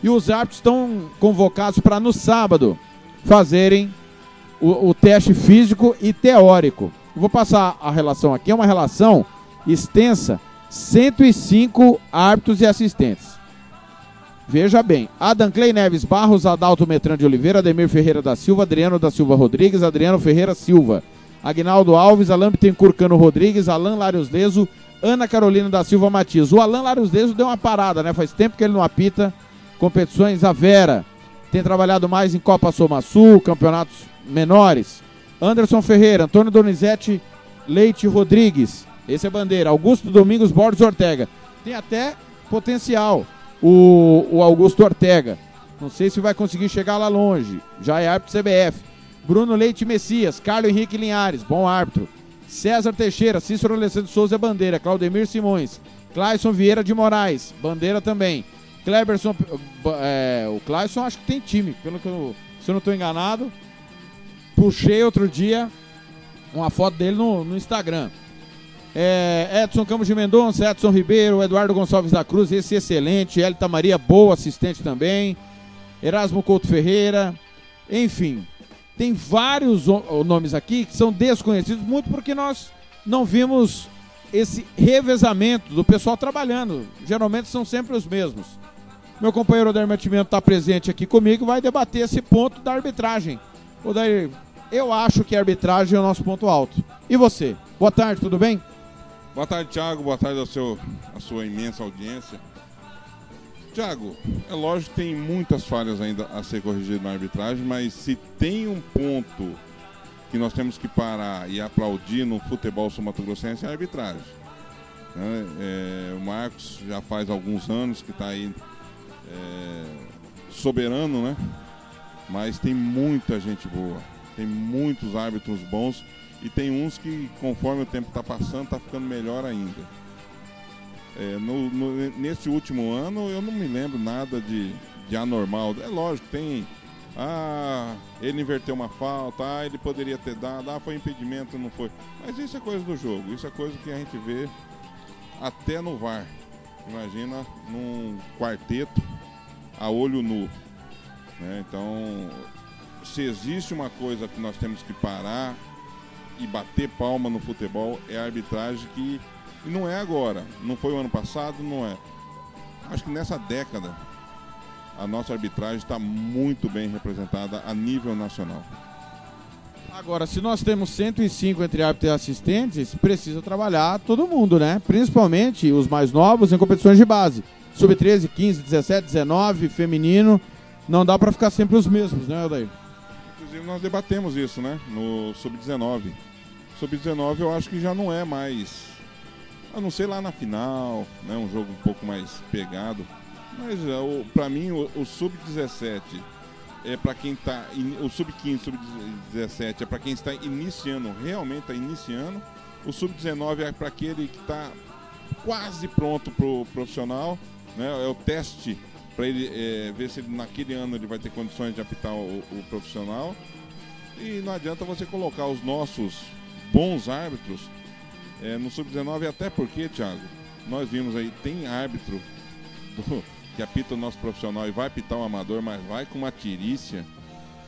E os árbitros estão convocados para no sábado fazerem o, o teste físico e teórico. Vou passar a relação aqui, é uma relação extensa, 105 árbitros e assistentes. Veja bem, Adam Clay Neves Barros, Adalto Metran de Oliveira, Ademir Ferreira da Silva, Adriano da Silva Rodrigues, Adriano Ferreira Silva, Agnaldo Alves, Alain Bittencourt Rodrigues, Alan Larios Leso, Ana Carolina da Silva Matias. O Alan Larios Leso deu uma parada, né? Faz tempo que ele não apita competições. A Vera tem trabalhado mais em Copa Soma Sul, campeonatos menores. Anderson Ferreira, Antônio Donizete Leite Rodrigues, esse é bandeira. Augusto Domingos Borges Ortega. Tem até potencial o, o Augusto Ortega. Não sei se vai conseguir chegar lá longe. Já é árbitro CBF. Bruno Leite Messias, Carlos Henrique Linhares, bom árbitro. César Teixeira, Cícero Alessandro Souza Bandeira, Claudemir Simões, Clayson Vieira de Moraes, Bandeira também. Kleberson, é, o Clayson acho que tem time, pelo que eu, se eu não estou enganado. Puxei outro dia uma foto dele no, no Instagram. É, Edson Campos de Mendonça, Edson Ribeiro, Eduardo Gonçalves da Cruz, esse excelente. Elita Maria, boa assistente também. Erasmo Couto Ferreira. Enfim, tem vários nomes aqui que são desconhecidos, muito porque nós não vimos esse revezamento do pessoal trabalhando. Geralmente são sempre os mesmos. Meu companheiro Odair Mantimento está presente aqui comigo vai debater esse ponto da arbitragem. Odair, eu acho que a arbitragem é o nosso ponto alto. E você? Boa tarde, tudo bem? Boa tarde, Thiago. Boa tarde ao seu, à sua imensa audiência. Thiago, é lógico que tem muitas falhas ainda a ser corrigidas na arbitragem, mas se tem um ponto que nós temos que parar e aplaudir no futebol sul-mato-grossense é a arbitragem. Né? É, o Marcos já faz alguns anos que está aí é, soberano, né? Mas tem muita gente boa, tem muitos árbitros bons e tem uns que, conforme o tempo está passando, está ficando melhor ainda. É, no, no, nesse último ano eu não me lembro nada de, de anormal. É lógico, tem. Ah, ele inverteu uma falta, ah, ele poderia ter dado, ah, foi impedimento, não foi. Mas isso é coisa do jogo, isso é coisa que a gente vê até no VAR. Imagina num quarteto a olho nu. Né? Então, se existe uma coisa que nós temos que parar, e bater palma no futebol é a arbitragem que não é agora, não foi o ano passado, não é. Acho que nessa década a nossa arbitragem está muito bem representada a nível nacional. Agora, se nós temos 105 entre árbitros e assistentes, precisa trabalhar todo mundo, né? Principalmente os mais novos em competições de base. Sub-13, 15, 17, 19, feminino. Não dá para ficar sempre os mesmos, né, Odair? Inclusive, nós debatemos isso, né? No Sub-19 Sub-19 eu acho que já não é mais. A não ser lá na final, né? Um jogo um pouco mais pegado. Mas é, para mim o, o Sub-17 é para quem está. O Sub-15, Sub-17 é para quem está iniciando, realmente está iniciando. O Sub-19 é para aquele que está quase pronto para o profissional. Né? É o teste para ele é, ver se ele, naquele ano ele vai ter condições de apitar o, o profissional. E não adianta você colocar os nossos bons árbitros é, no Sub-19, até porque, Thiago, nós vimos aí, tem árbitro do, que apita o nosso profissional e vai apitar o amador, mas vai com uma tirícia,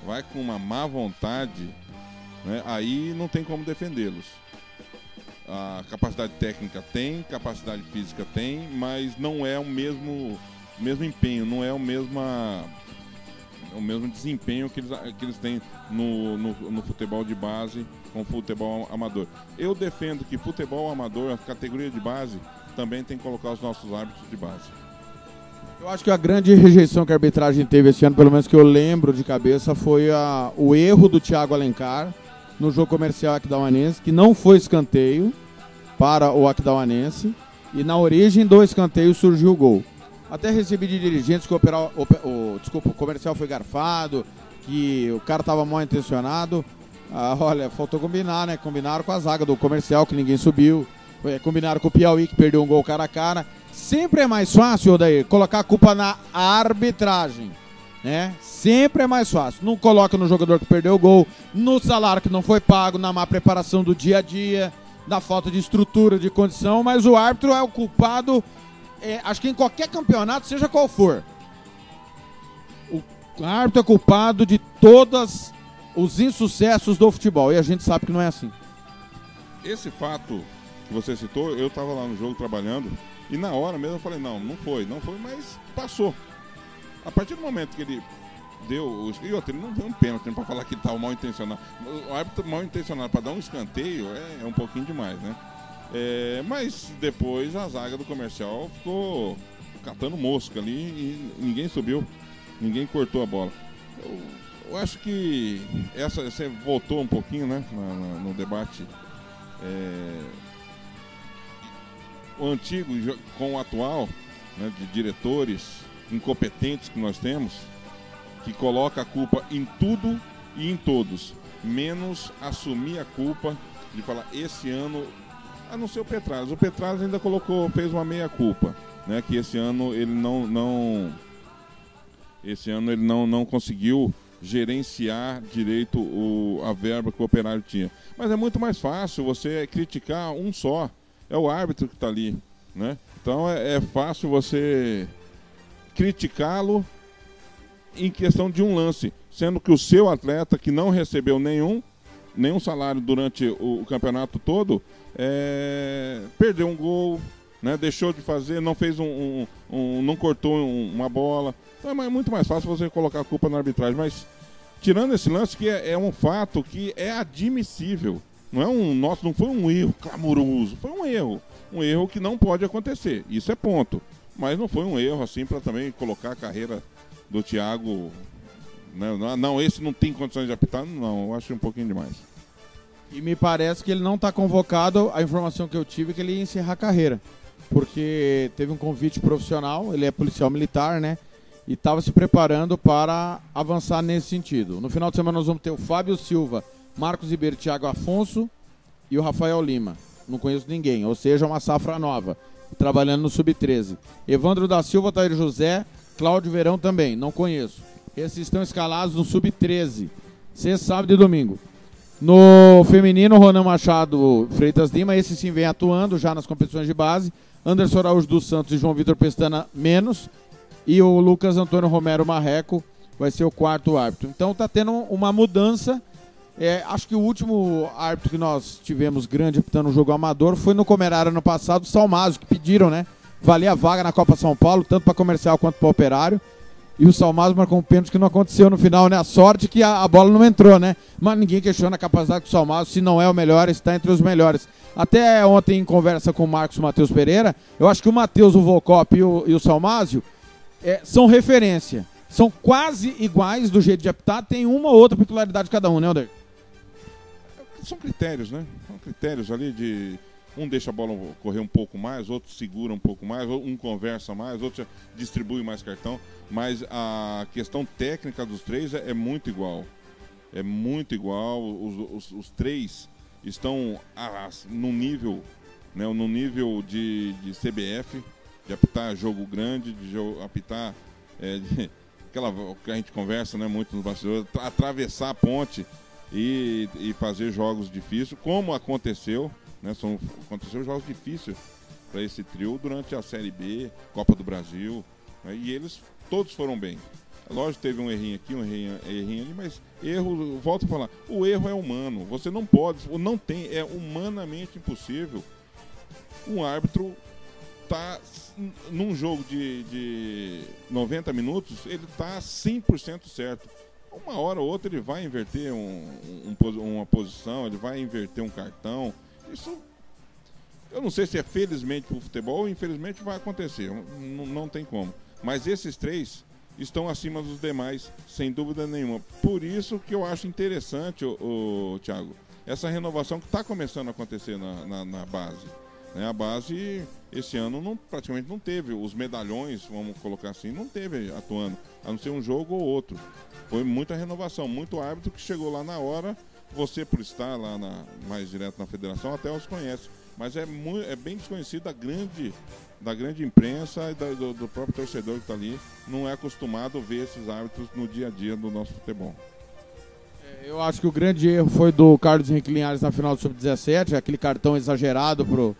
vai com uma má vontade, né? aí não tem como defendê-los. A capacidade técnica tem, capacidade física tem, mas não é o mesmo, mesmo empenho, não é o mesma o mesmo desempenho que eles, que eles têm no, no, no futebol de base com futebol amador. Eu defendo que futebol amador, a categoria de base, também tem que colocar os nossos árbitros de base. Eu acho que a grande rejeição que a arbitragem teve esse ano, pelo menos que eu lembro de cabeça, foi a, o erro do Thiago Alencar no jogo comercial Aquidauanense, que não foi escanteio para o Aquidauanense, e na origem do escanteio surgiu o gol. Até recebi de dirigentes que o, o, desculpa, o comercial foi garfado, que o cara estava mal intencionado. Ah, olha, faltou combinar, né? Combinaram com a zaga do comercial, que ninguém subiu. É, combinaram com o Piauí, que perdeu um gol cara a cara. Sempre é mais fácil, Odair, colocar a culpa na arbitragem. Né? Sempre é mais fácil. Não coloca no jogador que perdeu o gol, no salário que não foi pago, na má preparação do dia a dia, na falta de estrutura, de condição, mas o árbitro é o culpado, é, acho que em qualquer campeonato, seja qual for. O árbitro é culpado de todos os insucessos do futebol. E a gente sabe que não é assim. Esse fato que você citou, eu estava lá no jogo trabalhando e na hora mesmo eu falei, não, não foi, não foi, mas passou. A partir do momento que ele deu. E outro, ele não deu um pênalti para falar que tá mal intencionado. O árbitro mal intencionado para dar um escanteio é, é um pouquinho demais, né? É, mas depois a zaga do comercial ficou catando mosca ali e ninguém subiu, ninguém cortou a bola. Eu, eu acho que essa você voltou um pouquinho, né, na- na- no debate. É, o antigo com o atual, né, de diretores incompetentes que nós temos, que coloca a culpa em tudo e em todos, menos assumir a culpa de falar esse ano, a não ser o Petralha. O Petralha ainda colocou, fez uma meia culpa, né, que esse ano ele não não esse ano ele não, não conseguiu gerenciar direito o, a verba que o operário tinha. Mas é muito mais fácil você criticar um só. É o árbitro que está ali. Né? Então é, é fácil você criticá-lo em questão de um lance. Sendo que o seu atleta, que não recebeu nenhum, nenhum salário durante o, o campeonato todo, é, perdeu um gol, né? deixou de fazer, não fez um, um- um- não cortou um- uma bola. Então é muito mais fácil você colocar a culpa na arbitragem. Mas tirando esse lance que é, é um fato que é admissível. Não é um nosso, não foi um erro clamoroso, foi um erro, um erro que não pode acontecer. Isso é ponto. Mas não foi um erro assim para também colocar a carreira do Thiago. né? Não, não, esse não tem condições de apitar, não. Eu acho um pouquinho demais. E me parece que ele não está convocado. A informação que eu tive é que ele ia encerrar a carreira. Porque teve um convite profissional, ele é policial militar, né? E estava se preparando para avançar nesse sentido. No final de semana nós vamos ter o Fábio Silva, Marcos Ribeiro, Thiago Afonso e o Rafael Lima. Não conheço ninguém, ou seja, uma safra nova, trabalhando no Sub-13. Evandro da Silva, Tair José, Cláudio Verão também, não conheço. Esses estão escalados no Sub-13, sexta, sábado e domingo. No feminino, Ronan Machado Freitas Lima, esse sim vem atuando já nas competições de base. Anderson Araújo dos Santos e João Vitor Pestana menos. E o Lucas Antônio Romero Marreco vai ser o quarto árbitro. Então tá tendo uma mudança. É, acho que o último árbitro que nós tivemos grande apitando um jogo amador foi no Comerário ano passado, o Salmásio, que pediram, né? Valia a vaga na Copa São Paulo, tanto para comercial quanto para operário. E o Salmásio marcou um pênalti que não aconteceu no final, né? A sorte que a, a bola não entrou, né? Mas ninguém questiona a capacidade do Salmásio, se não é o melhor, está entre os melhores. Até ontem, em conversa com o Marcos Matheus Pereira, eu acho que o Matheus, o Volcop e o, e o Salmásio é, são referência. São quase iguais do jeito de apitar, tem uma ou outra peculiaridade cada um, né, Alder? São critérios, né? São critérios ali de. Um deixa a bola correr um pouco mais, outro segura um pouco mais, um conversa mais, outro distribui mais cartão. Mas a questão técnica dos três é, é muito igual. É muito igual. Os, os- os três estão no nível, né, no nível de, de CBF, de apitar jogo grande, de jo- apitar é, de- aquela que a gente conversa né, muito nos bastidores, tra- atravessar a ponte e, e fazer jogos difíceis, como aconteceu, né, são, aconteceu jogos difíceis para esse trio durante a Série B, Copa do Brasil, né, e eles todos foram bem. Lógico, teve um errinho aqui, um errinho, errinho ali, mas erro, volto a falar, o erro é humano. Você não pode, não tem, é humanamente impossível um árbitro tá num jogo de, de 90 minutos, ele tá 100% certo. Uma hora ou outra ele vai inverter um, um uma posição, ele vai inverter um cartão. Isso eu não sei se é felizmente pro futebol ou infelizmente vai acontecer. N- não tem como. Mas esses três estão acima dos demais, sem dúvida nenhuma. Por isso que eu acho interessante, o, Thiago, essa renovação que está começando a acontecer na, na, na base. Né? A base, esse ano, não, praticamente não teve. Os medalhões, vamos colocar assim, não teve atuando, a não ser um jogo ou outro. Foi muita renovação, muito árbitro que chegou lá na hora Você, por estar lá na- mais direto na federação, até os conhece. Mas é, mui- é bem desconhecido da grande, da grande imprensa e da- do, do próprio torcedor que está ali. Não é acostumado a ver esses árbitros no dia a dia do nosso futebol. Eu acho que o grande erro foi do Carlos Henrique Linhares na final do Sub-17, aquele cartão exagerado pro,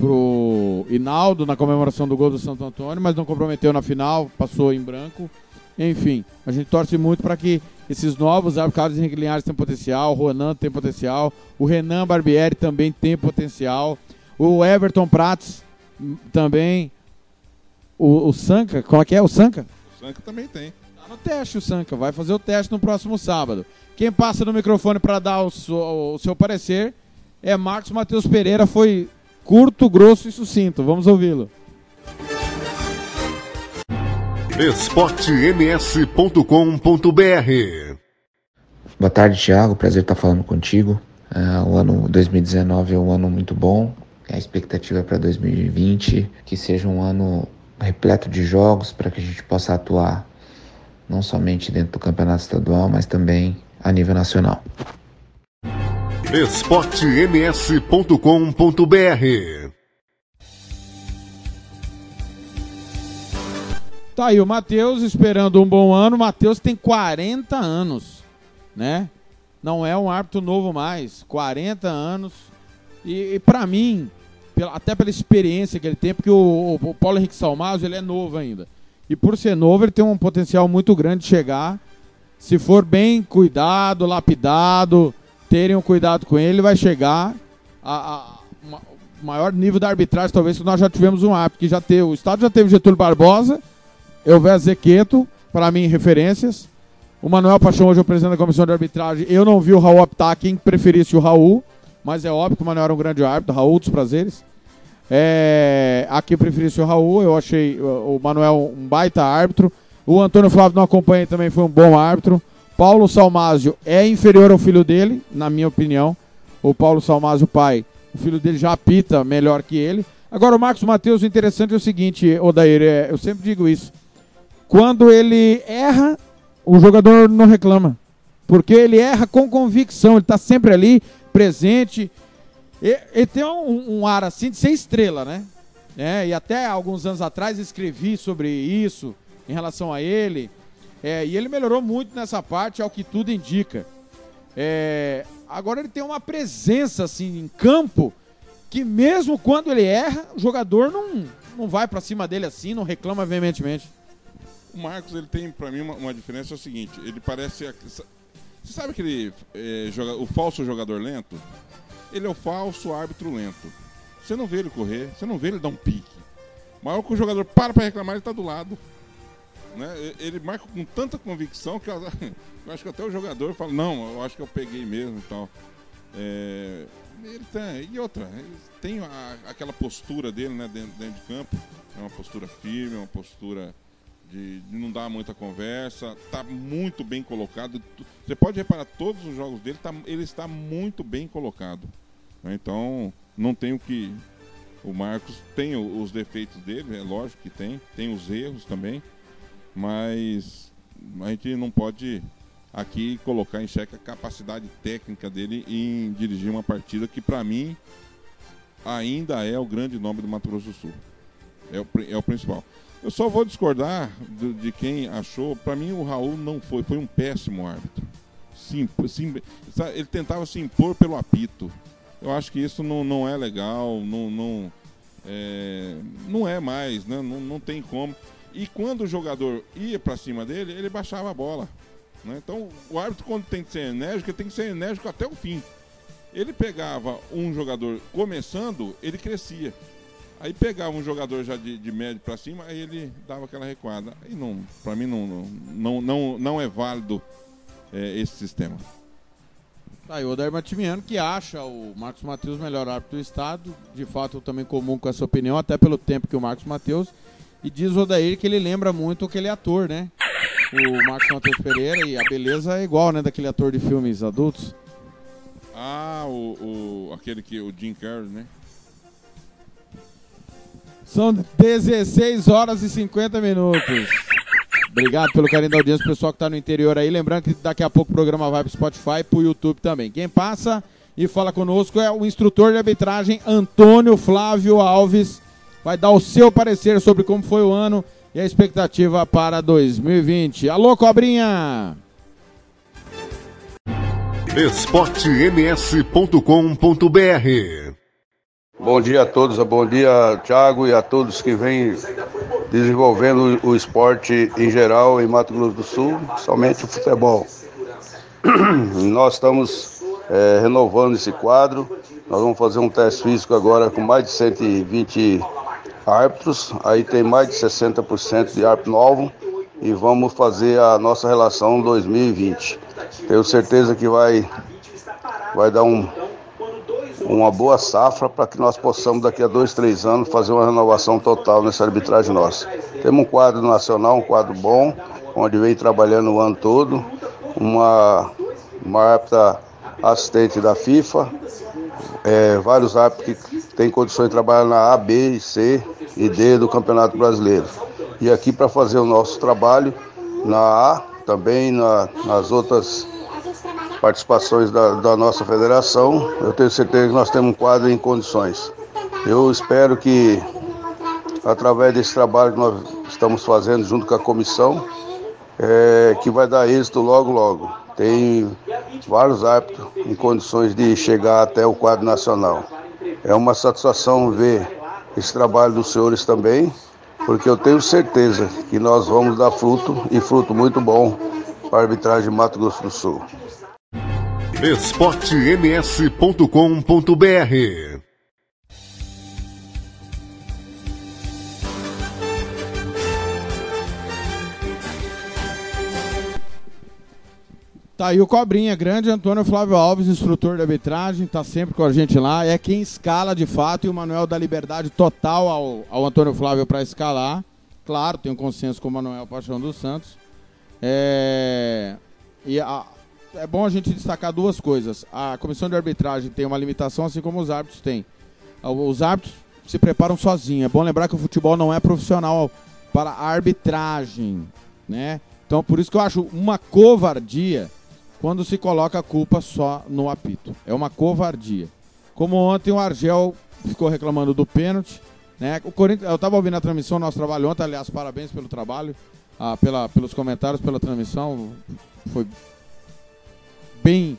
pro Hinaldo na comemoração do gol do Santo Antônio, mas não comprometeu na final, passou em branco. Enfim, a gente torce muito para que esses novos árbitros, Carlos Henrique Linhares tem potencial, o Ronan tem potencial, o Renan Barbieri também tem potencial, o Everton Prats hum, também, o, o Sanca, qual é que é o Sanca? O Sanca também tem. Tá no teste o Sanca, vai fazer o teste no próximo sábado. Quem passa no microfone para dar o seu, o seu parecer é Marcos Matheus Pereira, foi curto, grosso e sucinto. Vamos ouvi-lo. esportems.com.br Boa tarde, Thiago. Prazer estar falando contigo. Ah, o ano 2019 é um ano muito bom. A expectativa é para 2020 que seja um ano repleto de jogos para que a gente possa atuar não somente dentro do campeonato estadual, mas também a nível nacional. esportems.com.br Tá aí o Matheus esperando um bom ano. O Matheus tem 40 anos, né? Não é um árbitro novo mais, 40 anos. E, e para mim, pela- até pela experiência que ele tem, porque o, o Paulo Henrique Salmazo ele é novo ainda. E por ser novo, ele tem um potencial muito grande de chegar. Se for bem cuidado, lapidado, terem um cuidado com ele, vai chegar a, a maior nível da arbitragem, talvez, que nós já tivemos um árbitro que já teve. O Estado já teve Getúlio Barbosa, Elvés Zequeto, para mim, referências. O Manuel Paixão, hoje é o presidente da comissão de arbitragem. Eu não vi o Raul optar quem preferisse o Raul, mas é óbvio que o Manuel era um grande árbitro, Raul dos prazeres. É, a quem preferisse o Raul, eu achei o Manuel um baita árbitro. O Antônio Flávio não acompanha também, foi um bom árbitro. Paulo Salmásio é inferior ao filho dele, na minha opinião. O Paulo Salmásio, pai, o filho dele já apita melhor que ele. Agora, o Marcos Matheus, o interessante é o seguinte, Odair, é, eu sempre digo isso. Quando ele erra, o jogador não reclama. Porque ele erra com convicção, ele está sempre ali, presente. E- Ele tem um, um ar assim de ser estrela, né? É, e até alguns anos atrás escrevi sobre isso, em relação a ele. É, e ele melhorou muito nessa parte, ao que tudo indica. É, agora ele tem uma presença assim em campo que mesmo quando ele erra, o jogador não, não vai pra cima dele assim, não reclama veementemente. O Marcos, ele tem, pra mim, uma, uma diferença é o seguinte, ele parece... Você sabe aquele é, joga- o falso jogador lento? Ele é o falso árbitro lento. Você não vê ele correr, você não vê ele dar um pique. Maior que o jogador para pra reclamar, ele tá do lado. Né? Ele marca com tanta convicção que [LAUGHS] eu, acho que até o jogador fala, não, eu acho que eu peguei mesmo e tal. É, ele tem, e outra, ele tem a- aquela postura dele né, dentro, dentro de campo, é uma postura firme, é uma postura de, de não dar muita conversa, tá muito bem colocado. Você pode reparar, todos os jogos dele, tá, ele está muito bem colocado. né? Então, não tem o que. O Marcos tem os defeitos dele, é lógico que tem, tem os erros também, mas a gente não pode aqui colocar em xeque a capacidade técnica dele em dirigir uma partida que, para mim, ainda é o grande nome do Mato Grosso do Sul. É o, é o principal. Eu só vou discordar do- de quem achou. Para mim, o Raul não foi. Foi um péssimo árbitro. Sim, sim, ele tentava se impor pelo apito. Eu acho que isso não, não é legal. Não, não, é, não é mais. Né? Não, não tem como. E quando o jogador ia para cima dele, ele baixava a bola. né? Então, o árbitro, quando tem que ser enérgico, tem que ser enérgico até o fim. Ele pegava um jogador começando, ele crescia. Aí pegava um jogador já de, de médio para cima, aí ele dava aquela recuada. Aí não, para mim não, não, não, não, é válido é, esse sistema. Tá aí o Odair Matimiano, que acha o Marcos Matheus melhor árbitro do estado. De fato, eu também comum com essa opinião, até pelo tempo que o Marcos Matheus. E diz o Odair que ele lembra muito aquele ator, né? O Marcos Matheus Pereira, e a beleza é igual, né? Daquele ator de filmes adultos. Ah, o, o aquele que o Jim Carrey, né? São 16 horas e 50 minutos. Obrigado pelo carinho da audiência, pessoal que está no interior aí. Lembrando que daqui a pouco o programa vai para o Spotify e para o YouTube também. Quem passa e fala conosco é o instrutor de arbitragem Antônio Flávio Alves. Vai dar o seu parecer sobre como foi o ano e a expectativa para 2020. Alô, Cobrinha! esportems.com.br Bom dia a todos, bom dia Thiago e a todos que vêm desenvolvendo o esporte em geral em Mato Grosso do Sul, somente o futebol. [CLEARS THROAT] Nós estamos é, renovando esse quadro, nós vamos fazer um teste físico agora com mais de 120 árbitros, aí tem mais de 60% de árbitro novo e vamos fazer a nossa relação 2020. Tenho certeza que vai, vai dar um, uma boa safra para que nós possamos, daqui a dois, três anos, fazer uma renovação total nessa arbitragem nossa. Temos um quadro nacional, um quadro bom, onde vem trabalhando o ano todo, uma, uma árbitra assistente da FIFA, é, vários árbitros que têm condições de trabalhar na A, B, C e D do Campeonato Brasileiro. E aqui para fazer o nosso trabalho na A, também na, nas outras participações da, da nossa federação, eu tenho certeza que nós temos um quadro em condições. Eu espero que, através desse trabalho que nós estamos fazendo junto com a comissão, é, que vai dar êxito logo, logo. Tem vários árbitros em condições de chegar até o quadro nacional. É uma satisfação ver esse trabalho dos senhores também, porque eu tenho certeza que nós vamos dar fruto e fruto muito bom para a arbitragem Mato Grosso do Sul. esportems.com.br Tá aí o Cobrinha, grande Antônio Flávio Alves, instrutor de arbitragem, tá sempre com a gente lá. É quem escala de fato e o Manuel dá liberdade total ao, ao Antônio Flávio para escalar. Claro, tem um consenso com o Manuel Paixão dos Santos. É, e a- é bom a gente destacar duas coisas. A comissão de arbitragem tem uma limitação, assim como os árbitros têm. Os árbitros se preparam sozinhos. É bom lembrar que o futebol não é profissional para arbitragem, né? Então, por isso que eu acho uma covardia quando se coloca a culpa só no apito. É uma covardia. Como ontem o Argel ficou reclamando do pênalti, né? O Corinthians, eu estava ouvindo a transmissão, nosso trabalho ontem, aliás, parabéns pelo trabalho, ah, pela, pelos comentários, pela transmissão, foi bem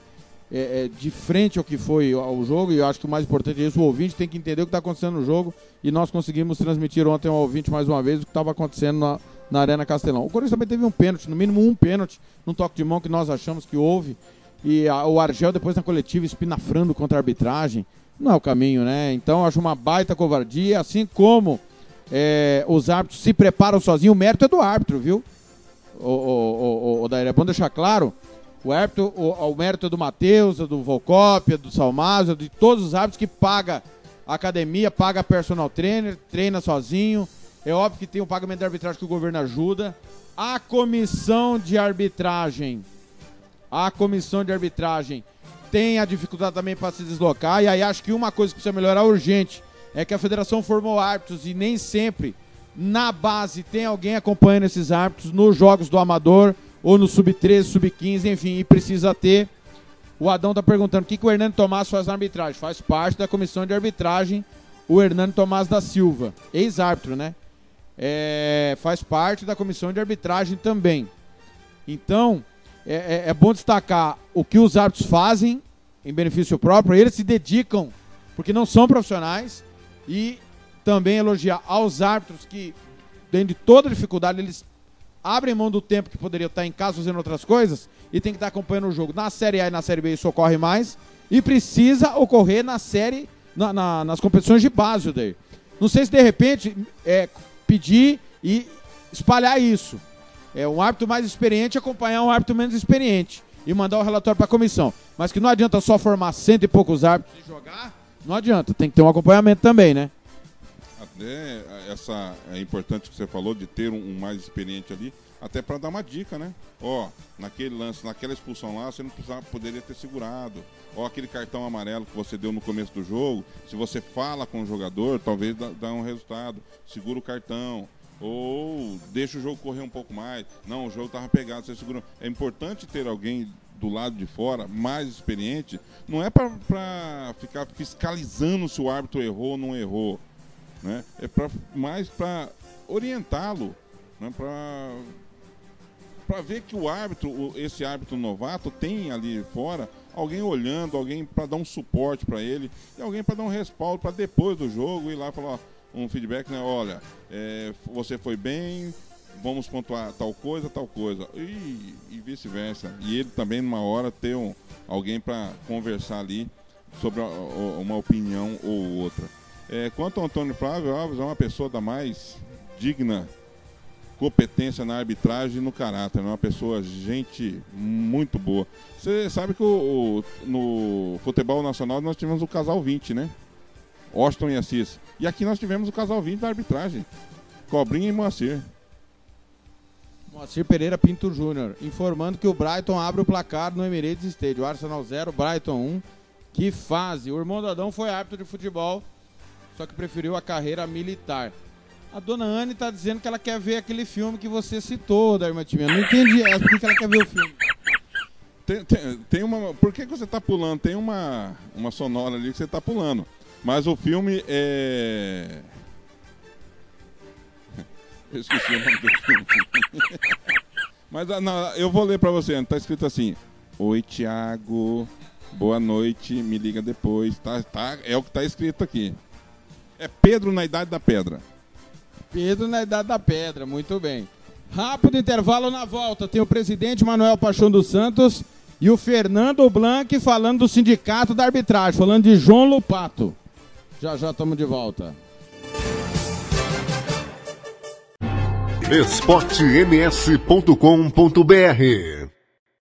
é, é, de frente ao que foi o jogo, e eu acho que o mais importante é isso, o ouvinte tem que entender o que está acontecendo no jogo, e nós conseguimos transmitir ontem ao ouvinte mais uma vez o que estava acontecendo na, na Arena Castelão. O Corinthians também teve um pênalti, no mínimo um pênalti, num toque de mão que nós achamos que houve, e a- o Argel depois na coletiva espinafrando contra a arbitragem, não é o caminho, né? Então acho uma baita covardia, assim como é, os árbitros se preparam sozinhos, o mérito é do árbitro, viu? O, o, o, o, Daíra, é bom deixar claro, o, árbitro, o, o mérito é do Matheus, é do Volcop, é do Salmásio, é de todos os árbitros que paga academia, paga personal trainer, treina sozinho. É óbvio que tem um pagamento de arbitragem que o governo ajuda. A comissão de arbitragem, a comissão de arbitragem tem a dificuldade também para se deslocar. E aí acho que uma coisa que precisa melhorar urgente é que a federação formou árbitros e nem sempre na base tem alguém acompanhando esses árbitros nos jogos do amador ou no sub-13, sub-15, enfim, e precisa ter. O Adão tá perguntando o que, que o Hernando Tomás faz na arbitragem. Faz parte da comissão de arbitragem o Hernando Tomás da Silva, ex-árbitro, né? É, faz parte da comissão de arbitragem também. Então, é, é- é bom destacar o que os árbitros fazem em benefício próprio, eles se dedicam, porque não são profissionais, e também elogiar aos árbitros que, dentro de toda dificuldade, eles abrem mão do tempo que poderiam estar em casa fazendo outras coisas e tem que estar acompanhando o jogo. Na Série A e na Série B isso ocorre mais e precisa ocorrer na série, na- na- nas competições de base, Odair. Não sei se de repente é, pedir e espalhar isso. É um árbitro mais experiente acompanhar um árbitro menos experiente e mandar o relatório para a comissão. Mas que não adianta só formar cento e poucos árbitros e jogar, não adianta. Tem que ter um acompanhamento também, né? Até essa é importante que você falou de ter um, um mais experiente ali, até para dar uma dica, né? Ó, naquele lance, naquela expulsão lá, você não precisava, poderia ter segurado. Ó, aquele cartão amarelo que você deu no começo do jogo, se você fala com o jogador, talvez dá, dá um resultado. Segura o cartão. Ou deixa o jogo correr um pouco mais. Não, o jogo estava pegado, você segurou. É importante ter alguém do lado de fora, mais experiente, não é para ficar fiscalizando se o árbitro errou ou não errou. Né? É pra, mais para orientá-lo, né? para ver que o árbitro, esse árbitro novato, tem ali fora alguém olhando, alguém para dar um suporte para ele e alguém para dar um respaldo para depois do jogo ir lá falar um feedback, né? Olha, é, você foi bem, vamos pontuar tal coisa, tal coisa, e, e vice-versa. E ele também, numa hora, ter um, alguém para conversar ali sobre a, a, uma opinião ou outra. É, quanto ao Antônio Flávio Alves, é uma pessoa da mais digna competência na arbitragem e no caráter, é uma pessoa, gente muito boa. Você sabe que o, o, no futebol nacional nós tivemos o casal 20, né? Austin e Assis. E aqui nós tivemos o casal 20 da arbitragem. Cobrinha e Moacir. Moacir Pereira Pinto Júnior, informando que o Brighton abre o placar no Emirates Stadium. Arsenal 0, Brighton 1. Que fase! O irmão do Adão foi árbitro de futebol, só que preferiu a carreira militar. A dona Anne está dizendo que ela quer ver aquele filme que você citou, da irmã Timia. Não entendi é, por que ela quer ver o filme. Tem, tem, tem, uma. Por que, que você está pulando? Tem uma, uma sonora ali que você está pulando. Mas o filme é. [LAUGHS] Eu esqueci o nome do filme. [LAUGHS] Mas ah, não, eu vou ler para você. Tá escrito assim: Oi, Tiago. Boa noite. Me liga depois. Tá, tá, é o que tá escrito aqui. É Pedro na Idade da Pedra. Pedro na Idade da Pedra, muito bem. Rápido intervalo na volta. Tem o presidente Manuel Paixão dos Santos e o Fernando Blanc falando do sindicato da arbitragem, falando de João Lupato. Já já estamos de volta. esportems.com.br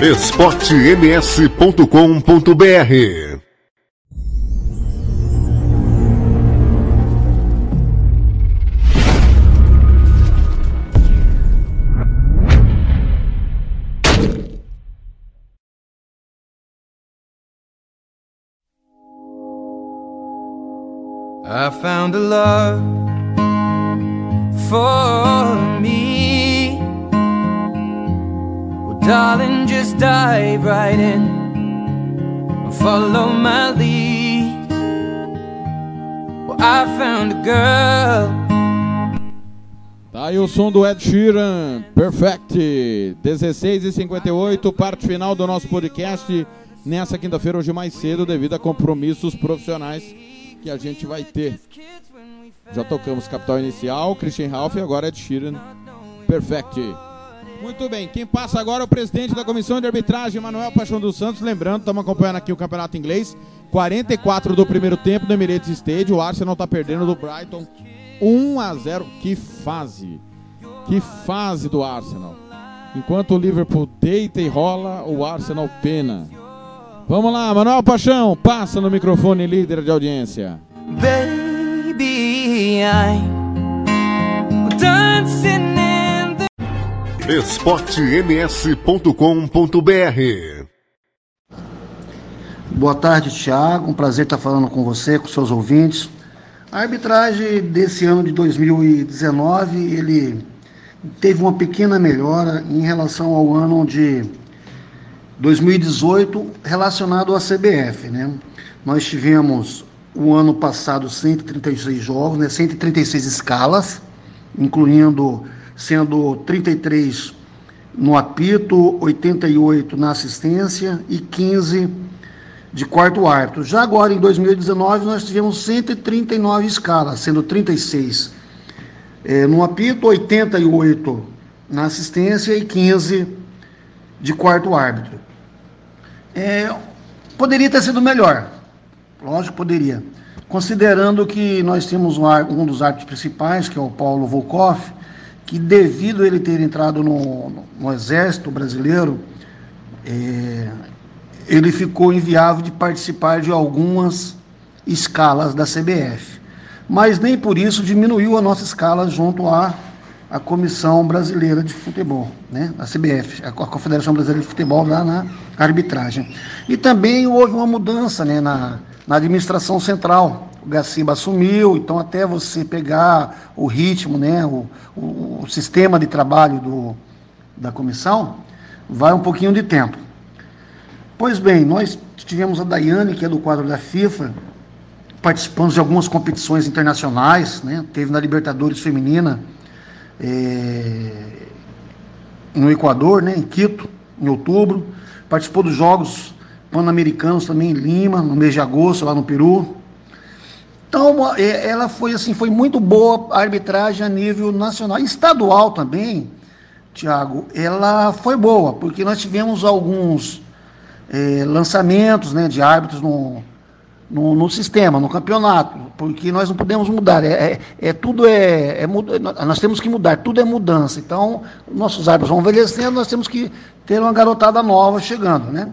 esportems.com.br I found a love for me. Darling, just dive right in follow my lead. Well, I found a girl. Tá aí o som do Ed Sheeran, Perfect, 16 e 58 parte final do nosso podcast nessa quinta-feira, hoje mais cedo, devido a compromissos profissionais que a gente vai ter. Já tocamos Capital Inicial, Christian Ralph e agora Ed Sheeran, Perfect. Muito bem, quem passa agora é o presidente da comissão de arbitragem, Manuel Paixão dos Santos. Lembrando, estamos acompanhando aqui o campeonato inglês. 44 do primeiro tempo do Emirates Stadium. O Arsenal está perdendo do Brighton 1 a 0. Que fase! Que fase do Arsenal. Enquanto o Liverpool deita e rola, o Arsenal pena. Vamos lá, Manuel Paixão, passa no microfone, líder de audiência. Baby, I'm dancing esportems.com.br Boa tarde, Thiago. Um prazer estar falando com você, com seus ouvintes. A arbitragem desse ano de 2019, ele teve uma pequena melhora em relação ao ano de 2018 relacionado à CBF, né? Nós tivemos o ano passado 136 jogos, né? 136 escalas, incluindo sendo 33 no apito, 88 na assistência e 15 de quarto árbitro. Já agora em 2019 nós tivemos 139 escalas, sendo 36 é, no apito, 88 na assistência e 15 de quarto árbitro. É, poderia ter sido melhor, lógico poderia. Considerando que nós temos um, um dos árbitros principais, que é o Paulo Volkov, que devido ele ter entrado no, no, no exército brasileiro, é, ele ficou inviável de participar de algumas escalas da CBF. Mas nem por isso diminuiu a nossa escala junto à, à Comissão Brasileira de Futebol, né? a CBF, a Confederação Brasileira de Futebol lá na arbitragem. E também houve uma mudança né, na, na administração central. O Gaciba assumiu, então até você pegar o ritmo, né, o, o, o sistema de trabalho do, da comissão, vai um pouquinho de tempo. Pois bem, nós tivemos a Daiane, que é do quadro da FIFA, participamos de algumas competições internacionais, né? teve na Libertadores Feminina é, no Equador, né? em Quito, em outubro, participou dos Jogos Pan-Americanos também em Lima, no mês de agosto, lá no Peru. Então, ela foi assim, foi muito boa a arbitragem a nível nacional. Estadual também, Tiago, ela foi boa, porque nós tivemos alguns é, lançamentos né, de árbitros no, no, no, sistema, no campeonato, porque nós não podemos mudar. É, é, é tudo é, é, nós temos que mudar, tudo é mudança. Então, nossos árbitros vão envelhecendo, nós temos que ter uma garotada nova chegando, né?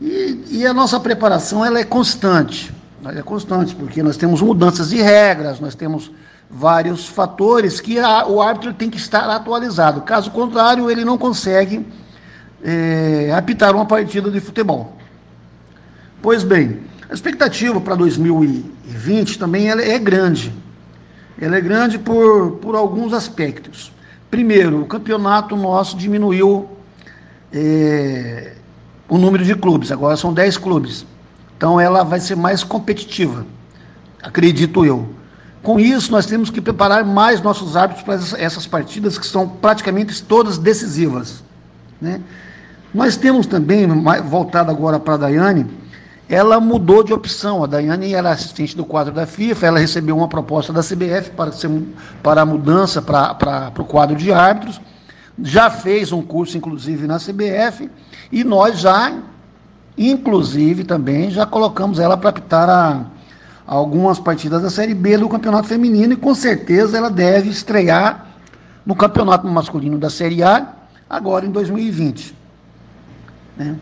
E, e a nossa preparação ela é constante, é constante, porque nós temos mudanças de regras, nós temos vários fatores que a, o árbitro tem que estar atualizado. Caso contrário, ele não consegue é, apitar uma partida de futebol. Pois bem, a expectativa para 2020 também ela é grande. Ela é grande por, por alguns aspectos. Primeiro, o campeonato nosso diminuiu é, o número de clubes, agora são 10 clubes. Então ela vai ser mais competitiva, acredito eu. Com isso, nós temos que preparar mais nossos árbitros para essas partidas que são praticamente todas decisivas. Né? Nós temos também, voltado agora para a Daiane, ela mudou de opção. A Daiane era assistente do quadro da FIFA, ela recebeu uma proposta da CBF para, ser, para a mudança para, para, para o quadro de árbitros, já fez um curso, inclusive, na CBF, e nós já, inclusive, também já colocamos ela para apitar a, algumas partidas da Série B do Campeonato Feminino, e com certeza ela deve estrear no Campeonato Masculino da Série A, agora em 2020. Né?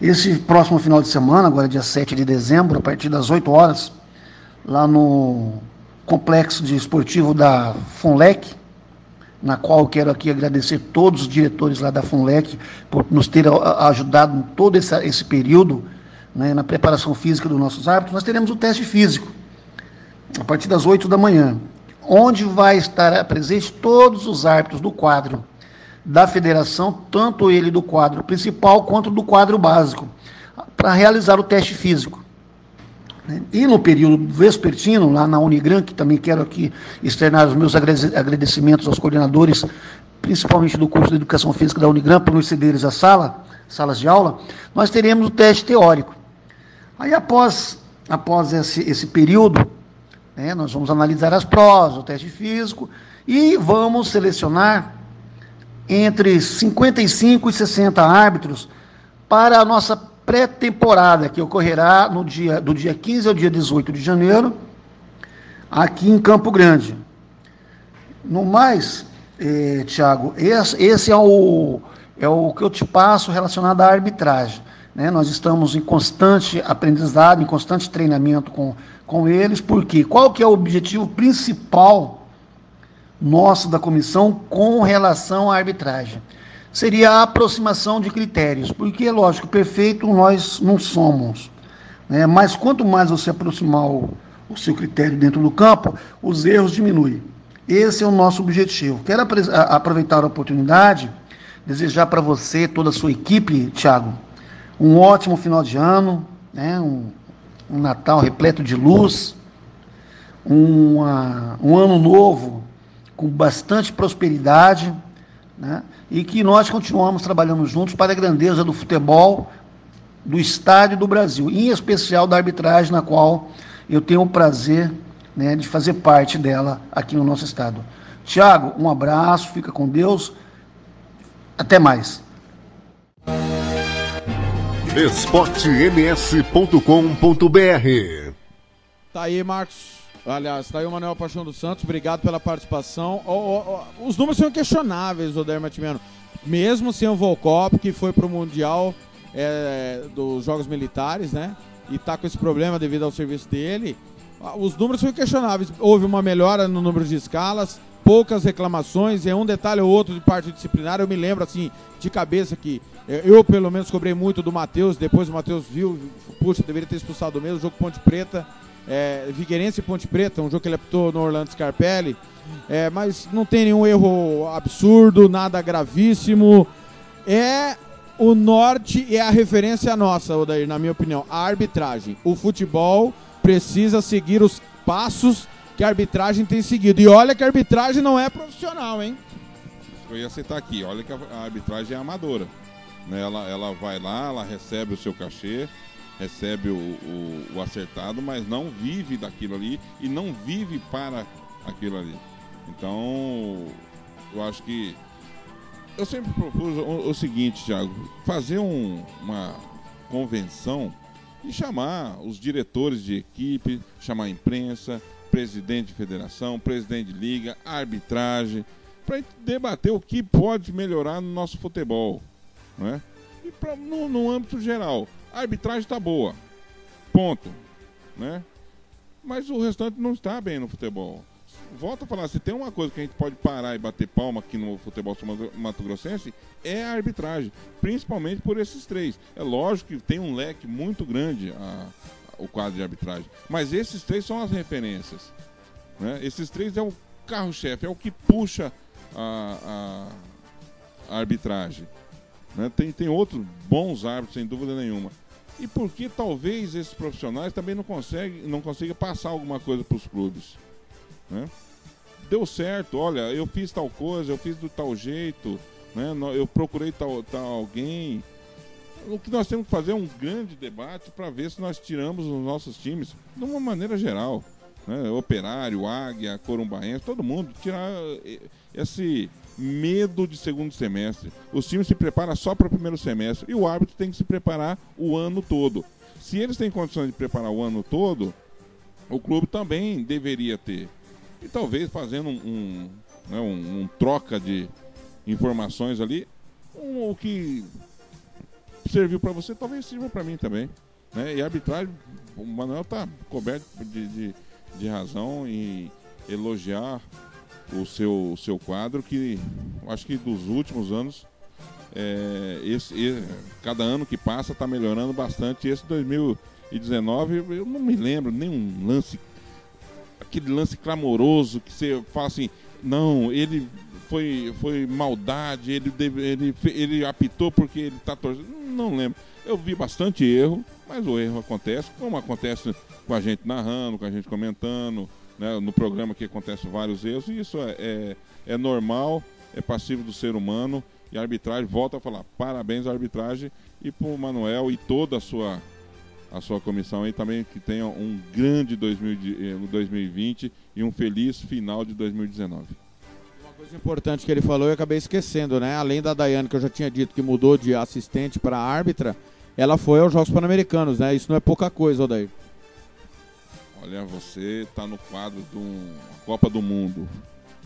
Esse próximo final de semana, agora dia 7 de dezembro, a partir das 8 horas, lá no complexo de esportivo da FUNLEC, na qual quero aqui agradecer todos os diretores lá da FUNLEC por nos ter ajudado em todo esse, esse período né, na preparação física dos nossos árbitros, nós teremos o teste físico, a partir das 8 da manhã, onde vai estar presente todos os árbitros do quadro da federação, tanto ele do quadro principal quanto do quadro básico, para realizar o teste físico. Né? E no período vespertino, lá na Unigran, que também quero aqui externar os meus agradecimentos aos coordenadores, principalmente do curso de Educação Física da Unigran, por nos cederem a sala, salas de aula, nós teremos o teste teórico. Aí após, após esse, esse período, né, nós vamos analisar as provas, o teste físico, e vamos selecionar entre 55 e 60 árbitros para a nossa pré-temporada, que ocorrerá no dia, do dia 15 ao dia 18 de janeiro, aqui em Campo Grande. No mais, eh, Tiago, esse, esse, é, o, é o que eu te passo relacionado à arbitragem. Né? Nós estamos em constante aprendizado, em constante treinamento com, com eles, porque qual que é o objetivo principal nosso da comissão com relação à arbitragem. Seria a aproximação de critérios, porque, é lógico, perfeito nós não somos. Né? Mas quanto mais você aproximar o, o seu critério dentro do campo, os erros diminuem. Esse é o nosso objetivo. Quero aproveitar a oportunidade, desejar para você, toda a sua equipe, Thiago, um ótimo final de ano, né? um, um Natal repleto de luz, uma, um ano novo com bastante prosperidade, né? E que nós continuamos trabalhando juntos para a grandeza do futebol, do estádio do Brasil, em especial da arbitragem, na qual eu tenho o prazer né, de fazer parte dela aqui no nosso estado. Tiago, um abraço, fica com Deus, até mais. esportems.com.br Tá aí, Marcos Aliás, tá aí o Manuel Paixão dos Santos, obrigado pela participação. Ó, ó, ó, os números são questionáveis, o Dermatimiano. Mesmo sem o Volcop, que foi pro Mundial é, dos Jogos Militares, né? E tá com esse problema devido ao serviço dele. ah, Os números são questionáveis. Houve uma melhora no número de escalas, poucas reclamações, é um detalhe ou outro de parte disciplinar. Eu me lembro, assim, de cabeça que eh, eu, pelo menos, cobrei muito do Matheus. Depois o Matheus viu, puxa, deveria ter expulsado mesmo. Jogo Ponte Preta, é, Figueirense e Ponte Preta, um jogo que ele apitou no Orlando Scarpelli. É, mas não tem nenhum erro absurdo, nada gravíssimo. É o norte e é a referência nossa, Odair, na minha opinião. A arbitragem. O futebol precisa seguir os passos que a arbitragem tem seguido. E olha que a arbitragem não é profissional, hein? Eu ia citar aqui, olha que a arbitragem é amadora. né? Ela, ela vai lá, ela recebe o seu cachê, recebe o, o- o acertado, mas não vive daquilo ali e não vive para aquilo ali. Então, eu acho que. Eu sempre propus o, o seguinte, Thiago: fazer um- uma convenção e chamar os diretores de equipe, chamar a imprensa, presidente de federação, presidente de liga, arbitragem, para debater o que pode melhorar no nosso futebol. Não é? E pra, no, no âmbito geral, a arbitragem está boa. Ponto. Né? Mas o restante não está bem no futebol. Volto a falar, se tem uma coisa que a gente pode parar e bater palma aqui no futebol Mato Grossense, é a arbitragem. Principalmente por esses três. É lógico que tem um leque muito grande a- o quadro de arbitragem. Mas esses três são as referências. né? Esses três é o carro-chefe, é o que puxa a, a- a arbitragem. né? Tem, tem outros bons árbitros, sem dúvida nenhuma. E porque talvez esses profissionais também não conseguem não consigam passar alguma coisa para os clubes. né? Deu certo, olha, eu fiz tal coisa, eu fiz do tal jeito, né? Eu procurei tal, tal alguém. O que nós temos que fazer é um grande debate para ver se nós tiramos os nossos times de uma maneira geral. Né? Operário, Águia, Corumbaense, todo mundo, tirar eh, esse medo de segundo semestre. Os times se preparam só para o primeiro semestre e o árbitro tem que se preparar o ano todo. Se eles têm condições de preparar o ano todo, o clube também deveria ter. E talvez fazendo um, um, né, um- um troca de informações ali, o que serviu para você talvez sirva para mim também. Né? E a arbitragem, o Manuel está coberto de, de, de razão em elogiar o seu, o seu quadro, que acho que dos últimos anos, é, esse, cada ano que passa está melhorando bastante. Esse 2019, eu não me lembro nenhum lance aquele lance clamoroso que você fala assim, não, ele foi, foi maldade, ele, deve- ele, ele apitou porque ele tá torcendo. Não lembro. Eu vi bastante erro, mas o erro acontece, como acontece com a gente narrando, com a gente comentando, né, no programa que acontecem vários erros, e isso é, é, é normal, é passível do ser humano, e a arbitragem, volta a falar, parabéns à arbitragem e pro Manuel e toda a sua a sua comissão aí também que tenha um grande 2000 de- eh, 2020 e um feliz final de 2019. coisa importante que ele falou eu acabei esquecendo, né? Além da Daiane, que eu já tinha dito que mudou de assistente para árbitra, ela foi aos Jogos Pan-Americanos, né? Isso não é pouca coisa, Odair. Olha, você está no quadro de uma Copa do Mundo,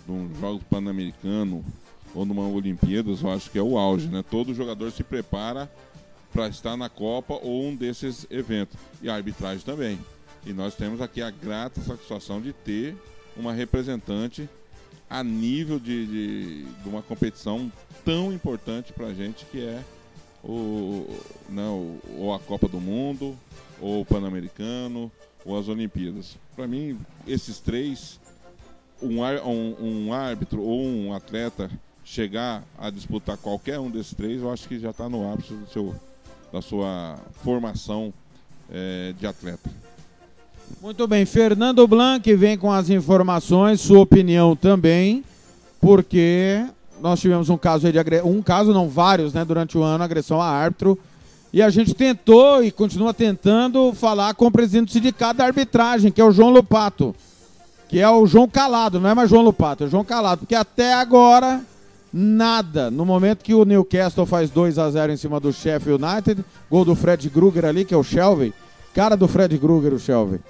de um Jogo Pan-Americano ou numa Olimpíadas, eu acho que é o auge, né? Todo jogador se prepara para estar na Copa ou um desses eventos. E a arbitragem também. E nós temos aqui a grata satisfação de ter uma representante a nível de, de, de uma competição tão importante para a gente que é o, não, ou a Copa do Mundo, ou o Pan-Americano, ou as Olimpíadas. Para mim, esses três, um, um, um árbitro ou um atleta chegar a disputar qualquer um desses três, eu acho que já está no ápice do seu, da sua formação eh, de atleta. Muito bem, Fernando Blanc vem com as informações, sua opinião também, porque nós tivemos um caso de agressão, um caso não, vários, né, durante o ano, agressão a árbitro, e a gente tentou e continua tentando falar com o presidente do sindicato da arbitragem, que é o João Lupato, que é o João Calado, não é mais João Lupato, é o João Calado, porque até agora nada. No momento que o Newcastle faz 2 a 0 em cima do Sheffield United, gol do Fred Krueger ali, que é o Shelby, cara do Fred Krueger, o Shelby.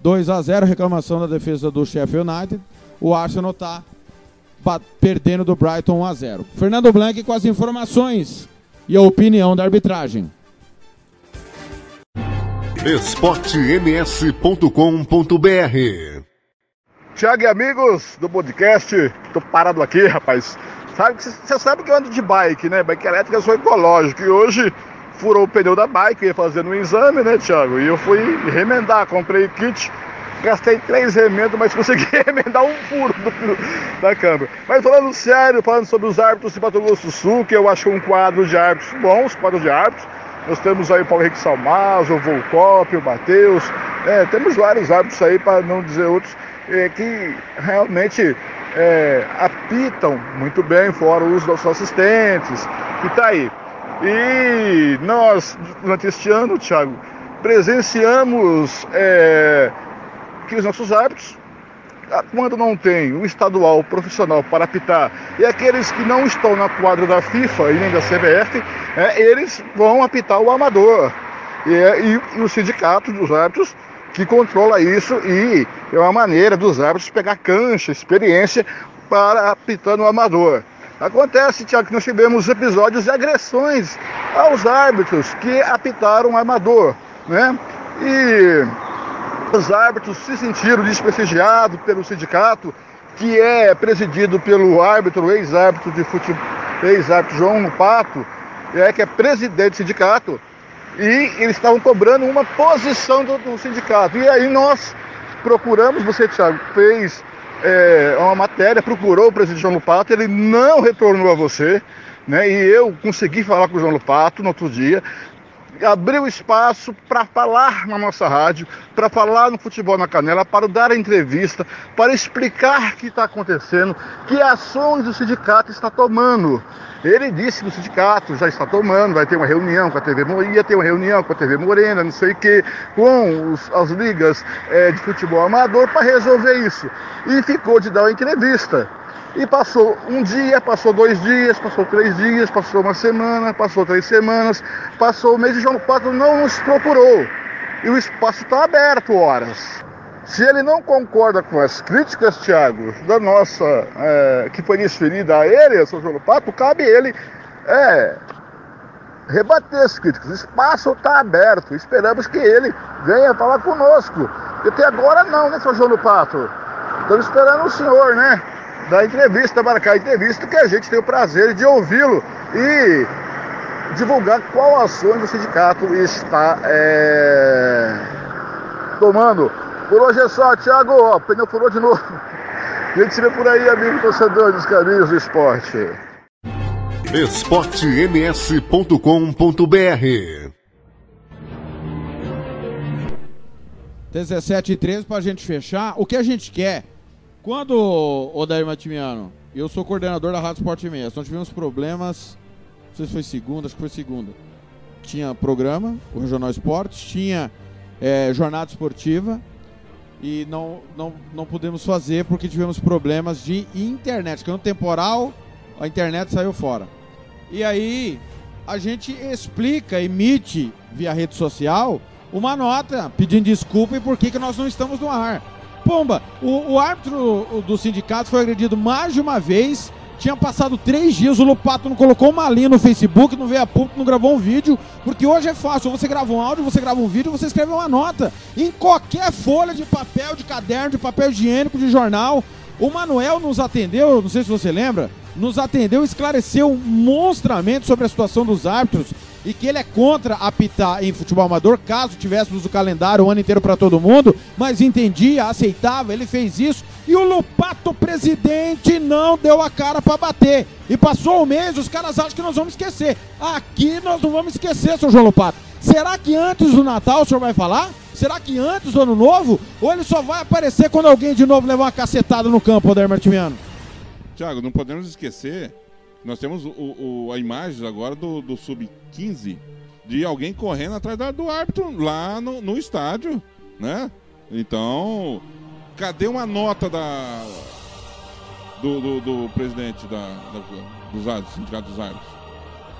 2 a 0 reclamação da defesa do Sheffield United. O Arsenal tá ba- perdendo do Brighton 1 a 0. Fernando Blanc com as informações e a opinião da arbitragem. esportems.com.br Tiago e amigos do podcast, tô parado aqui, rapaz. Sabe você sabe que eu ando de bike, né? Bike elétrica eu sou ecológico. E hoje furou o pneu da bike, ia fazendo um exame, né, Tiago? E eu fui remendar, comprei kit, gastei três remendos, mas consegui [LAUGHS] remendar um furo do- da câmera. Mas falando sério, falando sobre os árbitros de Mato Grosso do Sul, que eu acho um quadro de árbitros bons, quadro de árbitros. Nós temos aí o Paulo Henrique Salmazo, o Volcop, o Matheus, é, temos vários árbitros aí, para não dizer outros, é, que realmente é, apitam muito bem, fora o uso dos nossos assistentes, que tá aí. E nós, durante este ano, Thiago, presenciamos é, que os nossos árbitros, quando não tem um estadual profissional para apitar, e aqueles que não estão na quadra da FIFA e nem da CBF, é, eles vão apitar o amador. E, é- e- e o sindicato dos árbitros que controla isso e é uma maneira dos árbitros pegar cancha, experiência para apitar no amador. Acontece, Tiago, que nós tivemos episódios de agressões aos árbitros que apitaram o amador, né? E os árbitros se sentiram desprestigiados pelo sindicato, que é presidido pelo árbitro, ex-árbitro de futebol, ex-árbitro João Pato, é, que é presidente do sindicato, e eles estavam cobrando uma posição do, do sindicato. E aí nós procuramos, você, Thiago, fez é, uma matéria, procurou o presidente João Lupato, ele não retornou a você, né? E eu consegui falar com o João Lupato no outro dia, abriu espaço para falar na nossa rádio, para falar no Futebol na Canela, para dar a entrevista, para explicar o que está acontecendo, que ações o sindicato está tomando. Ele disse que o sindicato já está tomando, vai ter uma reunião com a TV Morena, ia ter uma reunião com a TV Morena, não sei o que, com os- as ligas eh, de futebol amador para resolver isso. E ficou de dar uma entrevista. E passou um dia, passou dois dias, passou três dias, passou uma semana, passou três semanas, passou o mês e João Pato não nos procurou. E o espaço está aberto horas. Se ele não concorda com as críticas, Tiago, da nossa, é, que foi desferida a ele, a São João Pato, cabe ele é, rebater as críticas. O espaço está aberto. Esperamos que ele venha falar conosco. Até agora não, né, São João Pato? Estamos esperando o senhor, né? Da entrevista, marcar a entrevista, que a gente tem o prazer de ouvi-lo e divulgar qual ações o sindicato está é, tomando. Por hoje é só, Thiago, ó, o pneu furou de novo. [LAUGHS] A gente se vê por aí, amigo torcedor dos caminhos do esporte. esportems.com.br 17 e 13 pra gente fechar. O que a gente quer, quando, o Dair Matimiano, eu sou coordenador da Rádio Sport Meia, nós tivemos problemas, não sei se foi segunda, acho que foi segunda. Tinha programa, o Regional Esportes, tinha é, jornada esportiva e não, não, não pudemos fazer porque tivemos problemas de internet, que no temporal a internet saiu fora. E aí a gente explica, emite via rede social uma nota pedindo desculpa e por que, que nós não estamos no ar. Pomba, o, o árbitro do sindicato foi agredido mais de uma vez. Tinha passado três dias, o Lupato não colocou uma linha no Facebook, não veio a público, não gravou um vídeo, porque hoje é fácil. Você grava um áudio, você grava um vídeo, você escreve uma nota. Em qualquer folha de papel, de caderno, de papel higiênico, de jornal. O Manuel nos atendeu, não sei se você lembra, nos atendeu esclareceu monstramente sobre a situação dos árbitros e que ele é contra apitar em futebol amador, caso tivéssemos o calendário o ano inteiro para todo mundo, mas entendia, aceitava, ele fez isso e o Lupato presidente não deu a cara para bater. E passou o mês, os caras acham que nós vamos esquecer. Aqui nós não vamos esquecer, seu João Lupato. Será que antes do Natal o senhor vai falar? Será que antes do Ano Novo? Ou ele só vai aparecer quando alguém de novo levar uma cacetada no campo, Odair Martimiano? Tiago, não podemos esquecer, nós temos o, o- a imagem agora do, do Sub-15 de alguém correndo atrás da- do árbitro lá no, no estádio, né? Então, cadê uma nota da do, do- do presidente da, da- dos árbitros, sindicato dos árbitros?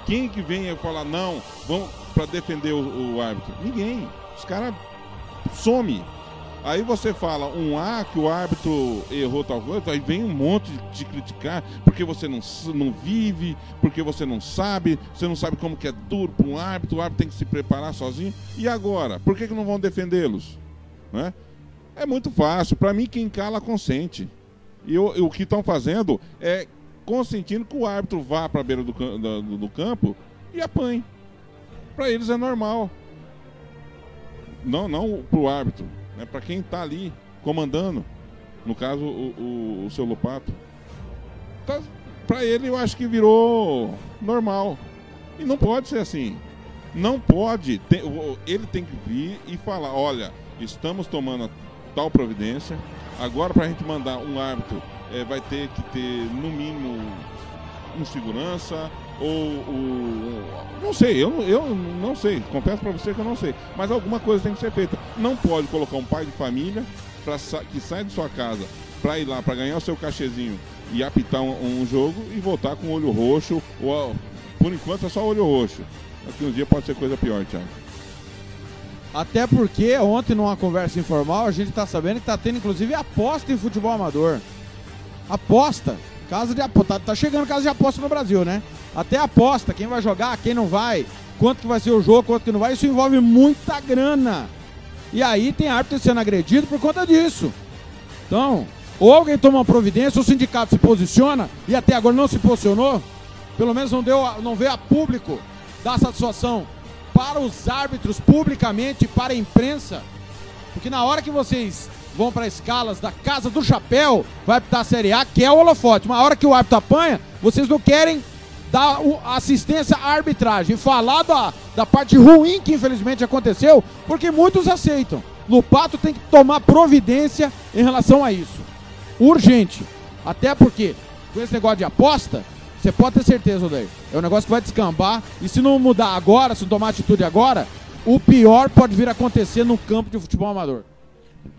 Quem que vem falar não, vamos para defender o, o árbitro? Ninguém. Os caras some. Aí você fala um A que o árbitro errou tal coisa, aí vem um monte de te criticar porque você não, não vive, porque você não sabe, você não sabe como que é duro para um árbitro, o árbitro tem que se preparar sozinho. E agora? Por que, que não vão defendê-los? Né? É muito fácil. Para mim, quem cala consente. E o, o que estão fazendo é consentindo que o árbitro vá para a beira do, do- do campo e apanhe. Para eles é normal. Não, não para o árbitro. Né? Para quem está ali comandando. No caso, o, o, o seu Lopato. Tá, para ele, eu acho que virou normal. E não pode ser assim. Não pode. Ele tem que vir e falar: olha, estamos tomando tal providência. Agora, para a gente mandar um árbitro, eh, vai ter que ter, no mínimo, um segurança ou o. Não sei, eu, eu não sei. Confesso para você que eu não sei. Mas alguma coisa tem que ser feita. Não pode colocar um pai de família pra, que sai de sua casa para ir lá, para ganhar o seu cachezinho e apitar um, um jogo e voltar com olho roxo. Ou, por enquanto é só olho roxo. Daqui um dia pode ser coisa pior, Thiago. Até porque ontem, numa conversa informal, a gente tá sabendo que tá tendo inclusive aposta em futebol amador. Aposta. Casa de aposta. Tá, tá chegando casa de aposta no Brasil, né? Até aposta. Quem vai jogar, quem não vai, quanto que vai ser o jogo, quanto que não vai. Isso envolve muita grana. E aí tem árbitro sendo agredido por conta disso. Então, ou alguém toma uma providência, ou o sindicato se posiciona, e até agora não se posicionou, pelo menos não, deu, não veio a público dar satisfação para os árbitros publicamente, para a imprensa, porque na hora que vocês vão para escalas da Casa do Chapéu, vai apitar a Série A, que é o holofote. Uma hora que o árbitro apanha, vocês não querem dar assistência à arbitragem. Falar da, da parte ruim que infelizmente aconteceu, porque muitos aceitam. Lupato tem que tomar providência em relação a isso. Urgente. Até porque, com esse negócio de aposta, você pode ter certeza, Odair. É um negócio que vai descambar. E se não mudar agora, se não tomar atitude agora, o pior pode vir a acontecer no campo de futebol amador.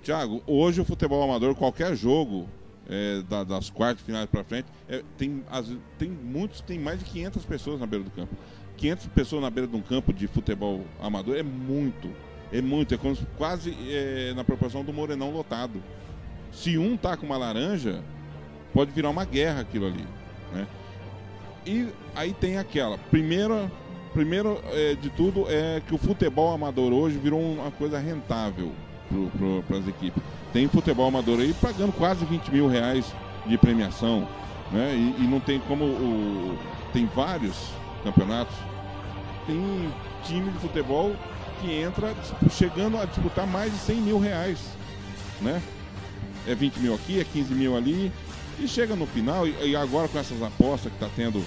Tiago, hoje o futebol amador, qualquer jogo é, da- das quartas finais para frente, é, tem, as- tem muitos, tem mais de 500 pessoas na beira do campo. 500 pessoas na beira de um campo de futebol amador é muito. É muito, é quase é, na proporção do Morenão lotado. Se um tá com uma laranja, pode virar uma guerra aquilo ali, né? E aí tem aquela, primeira, primeiro é, de tudo é que o futebol amador hoje virou uma coisa rentável para as equipes. Tem futebol amador aí pagando quase 20 mil reais de premiação, né? E, e não tem como o, tem vários campeonatos, tem time de futebol que entra chegando a disputar mais de 100 mil reais, né? É 20 mil aqui, é 15 mil ali, e chega no final, e, e agora com essas apostas que está tendo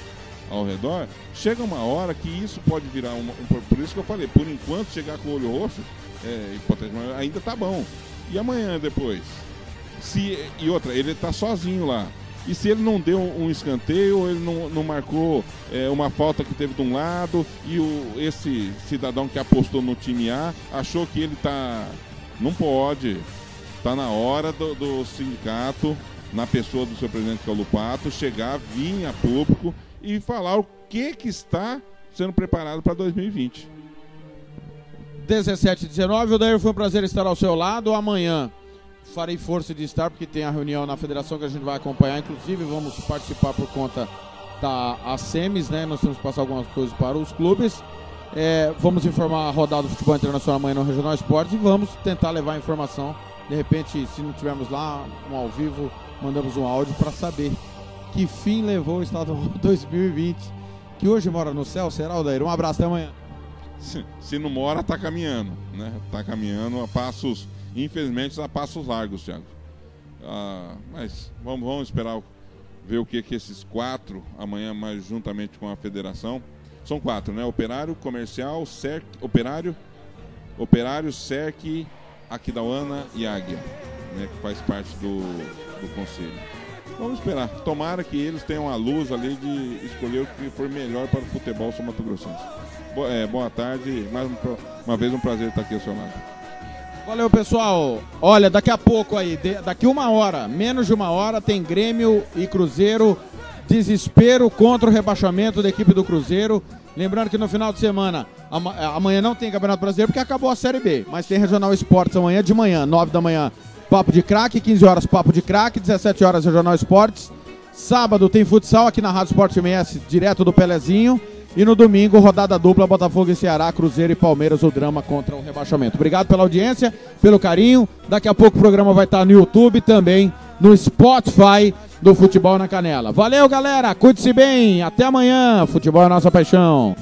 ao redor, chega uma hora que isso pode virar um- por isso que eu falei, por enquanto chegar com o olho roxo, é, hipotético, ainda tá bom. E amanhã depois? Se, e outra, ele tá sozinho lá. E se ele não deu um escanteio, ele não, não marcou é, uma falta que teve de um lado, e o, esse cidadão que apostou no time A achou que ele tá. Não pode. Tá na hora do, do sindicato, na pessoa do seu presidente que é chegar, vir a público e falar o que, que está sendo preparado para 2020. 17 e 19, Odair, foi um prazer estar ao seu lado. Amanhã farei força de estar, porque tem a reunião na federação que a gente vai acompanhar. Inclusive, vamos participar por conta da ASEMES, né? Nós temos que passar algumas coisas para os clubes. É, vamos informar a rodada do futebol internacional amanhã no Regional Esportes e vamos tentar levar a informação. De repente, se não tivermos lá um ao vivo, mandamos um áudio para saber que fim levou o estadual [LAUGHS] 2020. Que hoje mora no céu, será, Odair? Um abraço, até amanhã. Se, se não mora, tá caminhando, né? Tá caminhando a passos, infelizmente, a passos largos, Thiago. Ah, mas vamos, vamos esperar ver o que que esses quatro amanhã, mais juntamente com a federação. São quatro, né? Operário, comercial, CERC, operário, operário, CERC, Aquidauana e Águia, né? Que faz parte do, do conselho. Vamos esperar. Tomara que eles tenham a luz ali de escolher o que for melhor para o futebol sul Mato Grossense. É, boa tarde. Mais um uma vez um prazer estar aqui ao seu lado. Valeu, pessoal. Olha, daqui a pouco aí, de- daqui uma hora, menos de uma hora, tem Grêmio e Cruzeiro. Desespero contra o rebaixamento da equipe do Cruzeiro. Lembrando que no final de semana é, Amanhã não tem Campeonato Brasileiro porque acabou a Série B. Mas tem Regional Esportes amanhã de manhã, 9 da manhã, Papo de Craque, 15 horas Papo de Craque, 17 horas Regional Esportes. Sábado tem futsal aqui na Rádio Esporte MS, direto do Pelezinho. E no domingo, rodada dupla, Botafogo e Ceará, Cruzeiro e Palmeiras, o drama contra o rebaixamento. Obrigado pela audiência, pelo carinho. Daqui a pouco o programa vai estar no YouTube também, no Spotify do Futebol na Canela. Valeu, galera. Cuide-se bem. Até amanhã. Futebol é nossa paixão.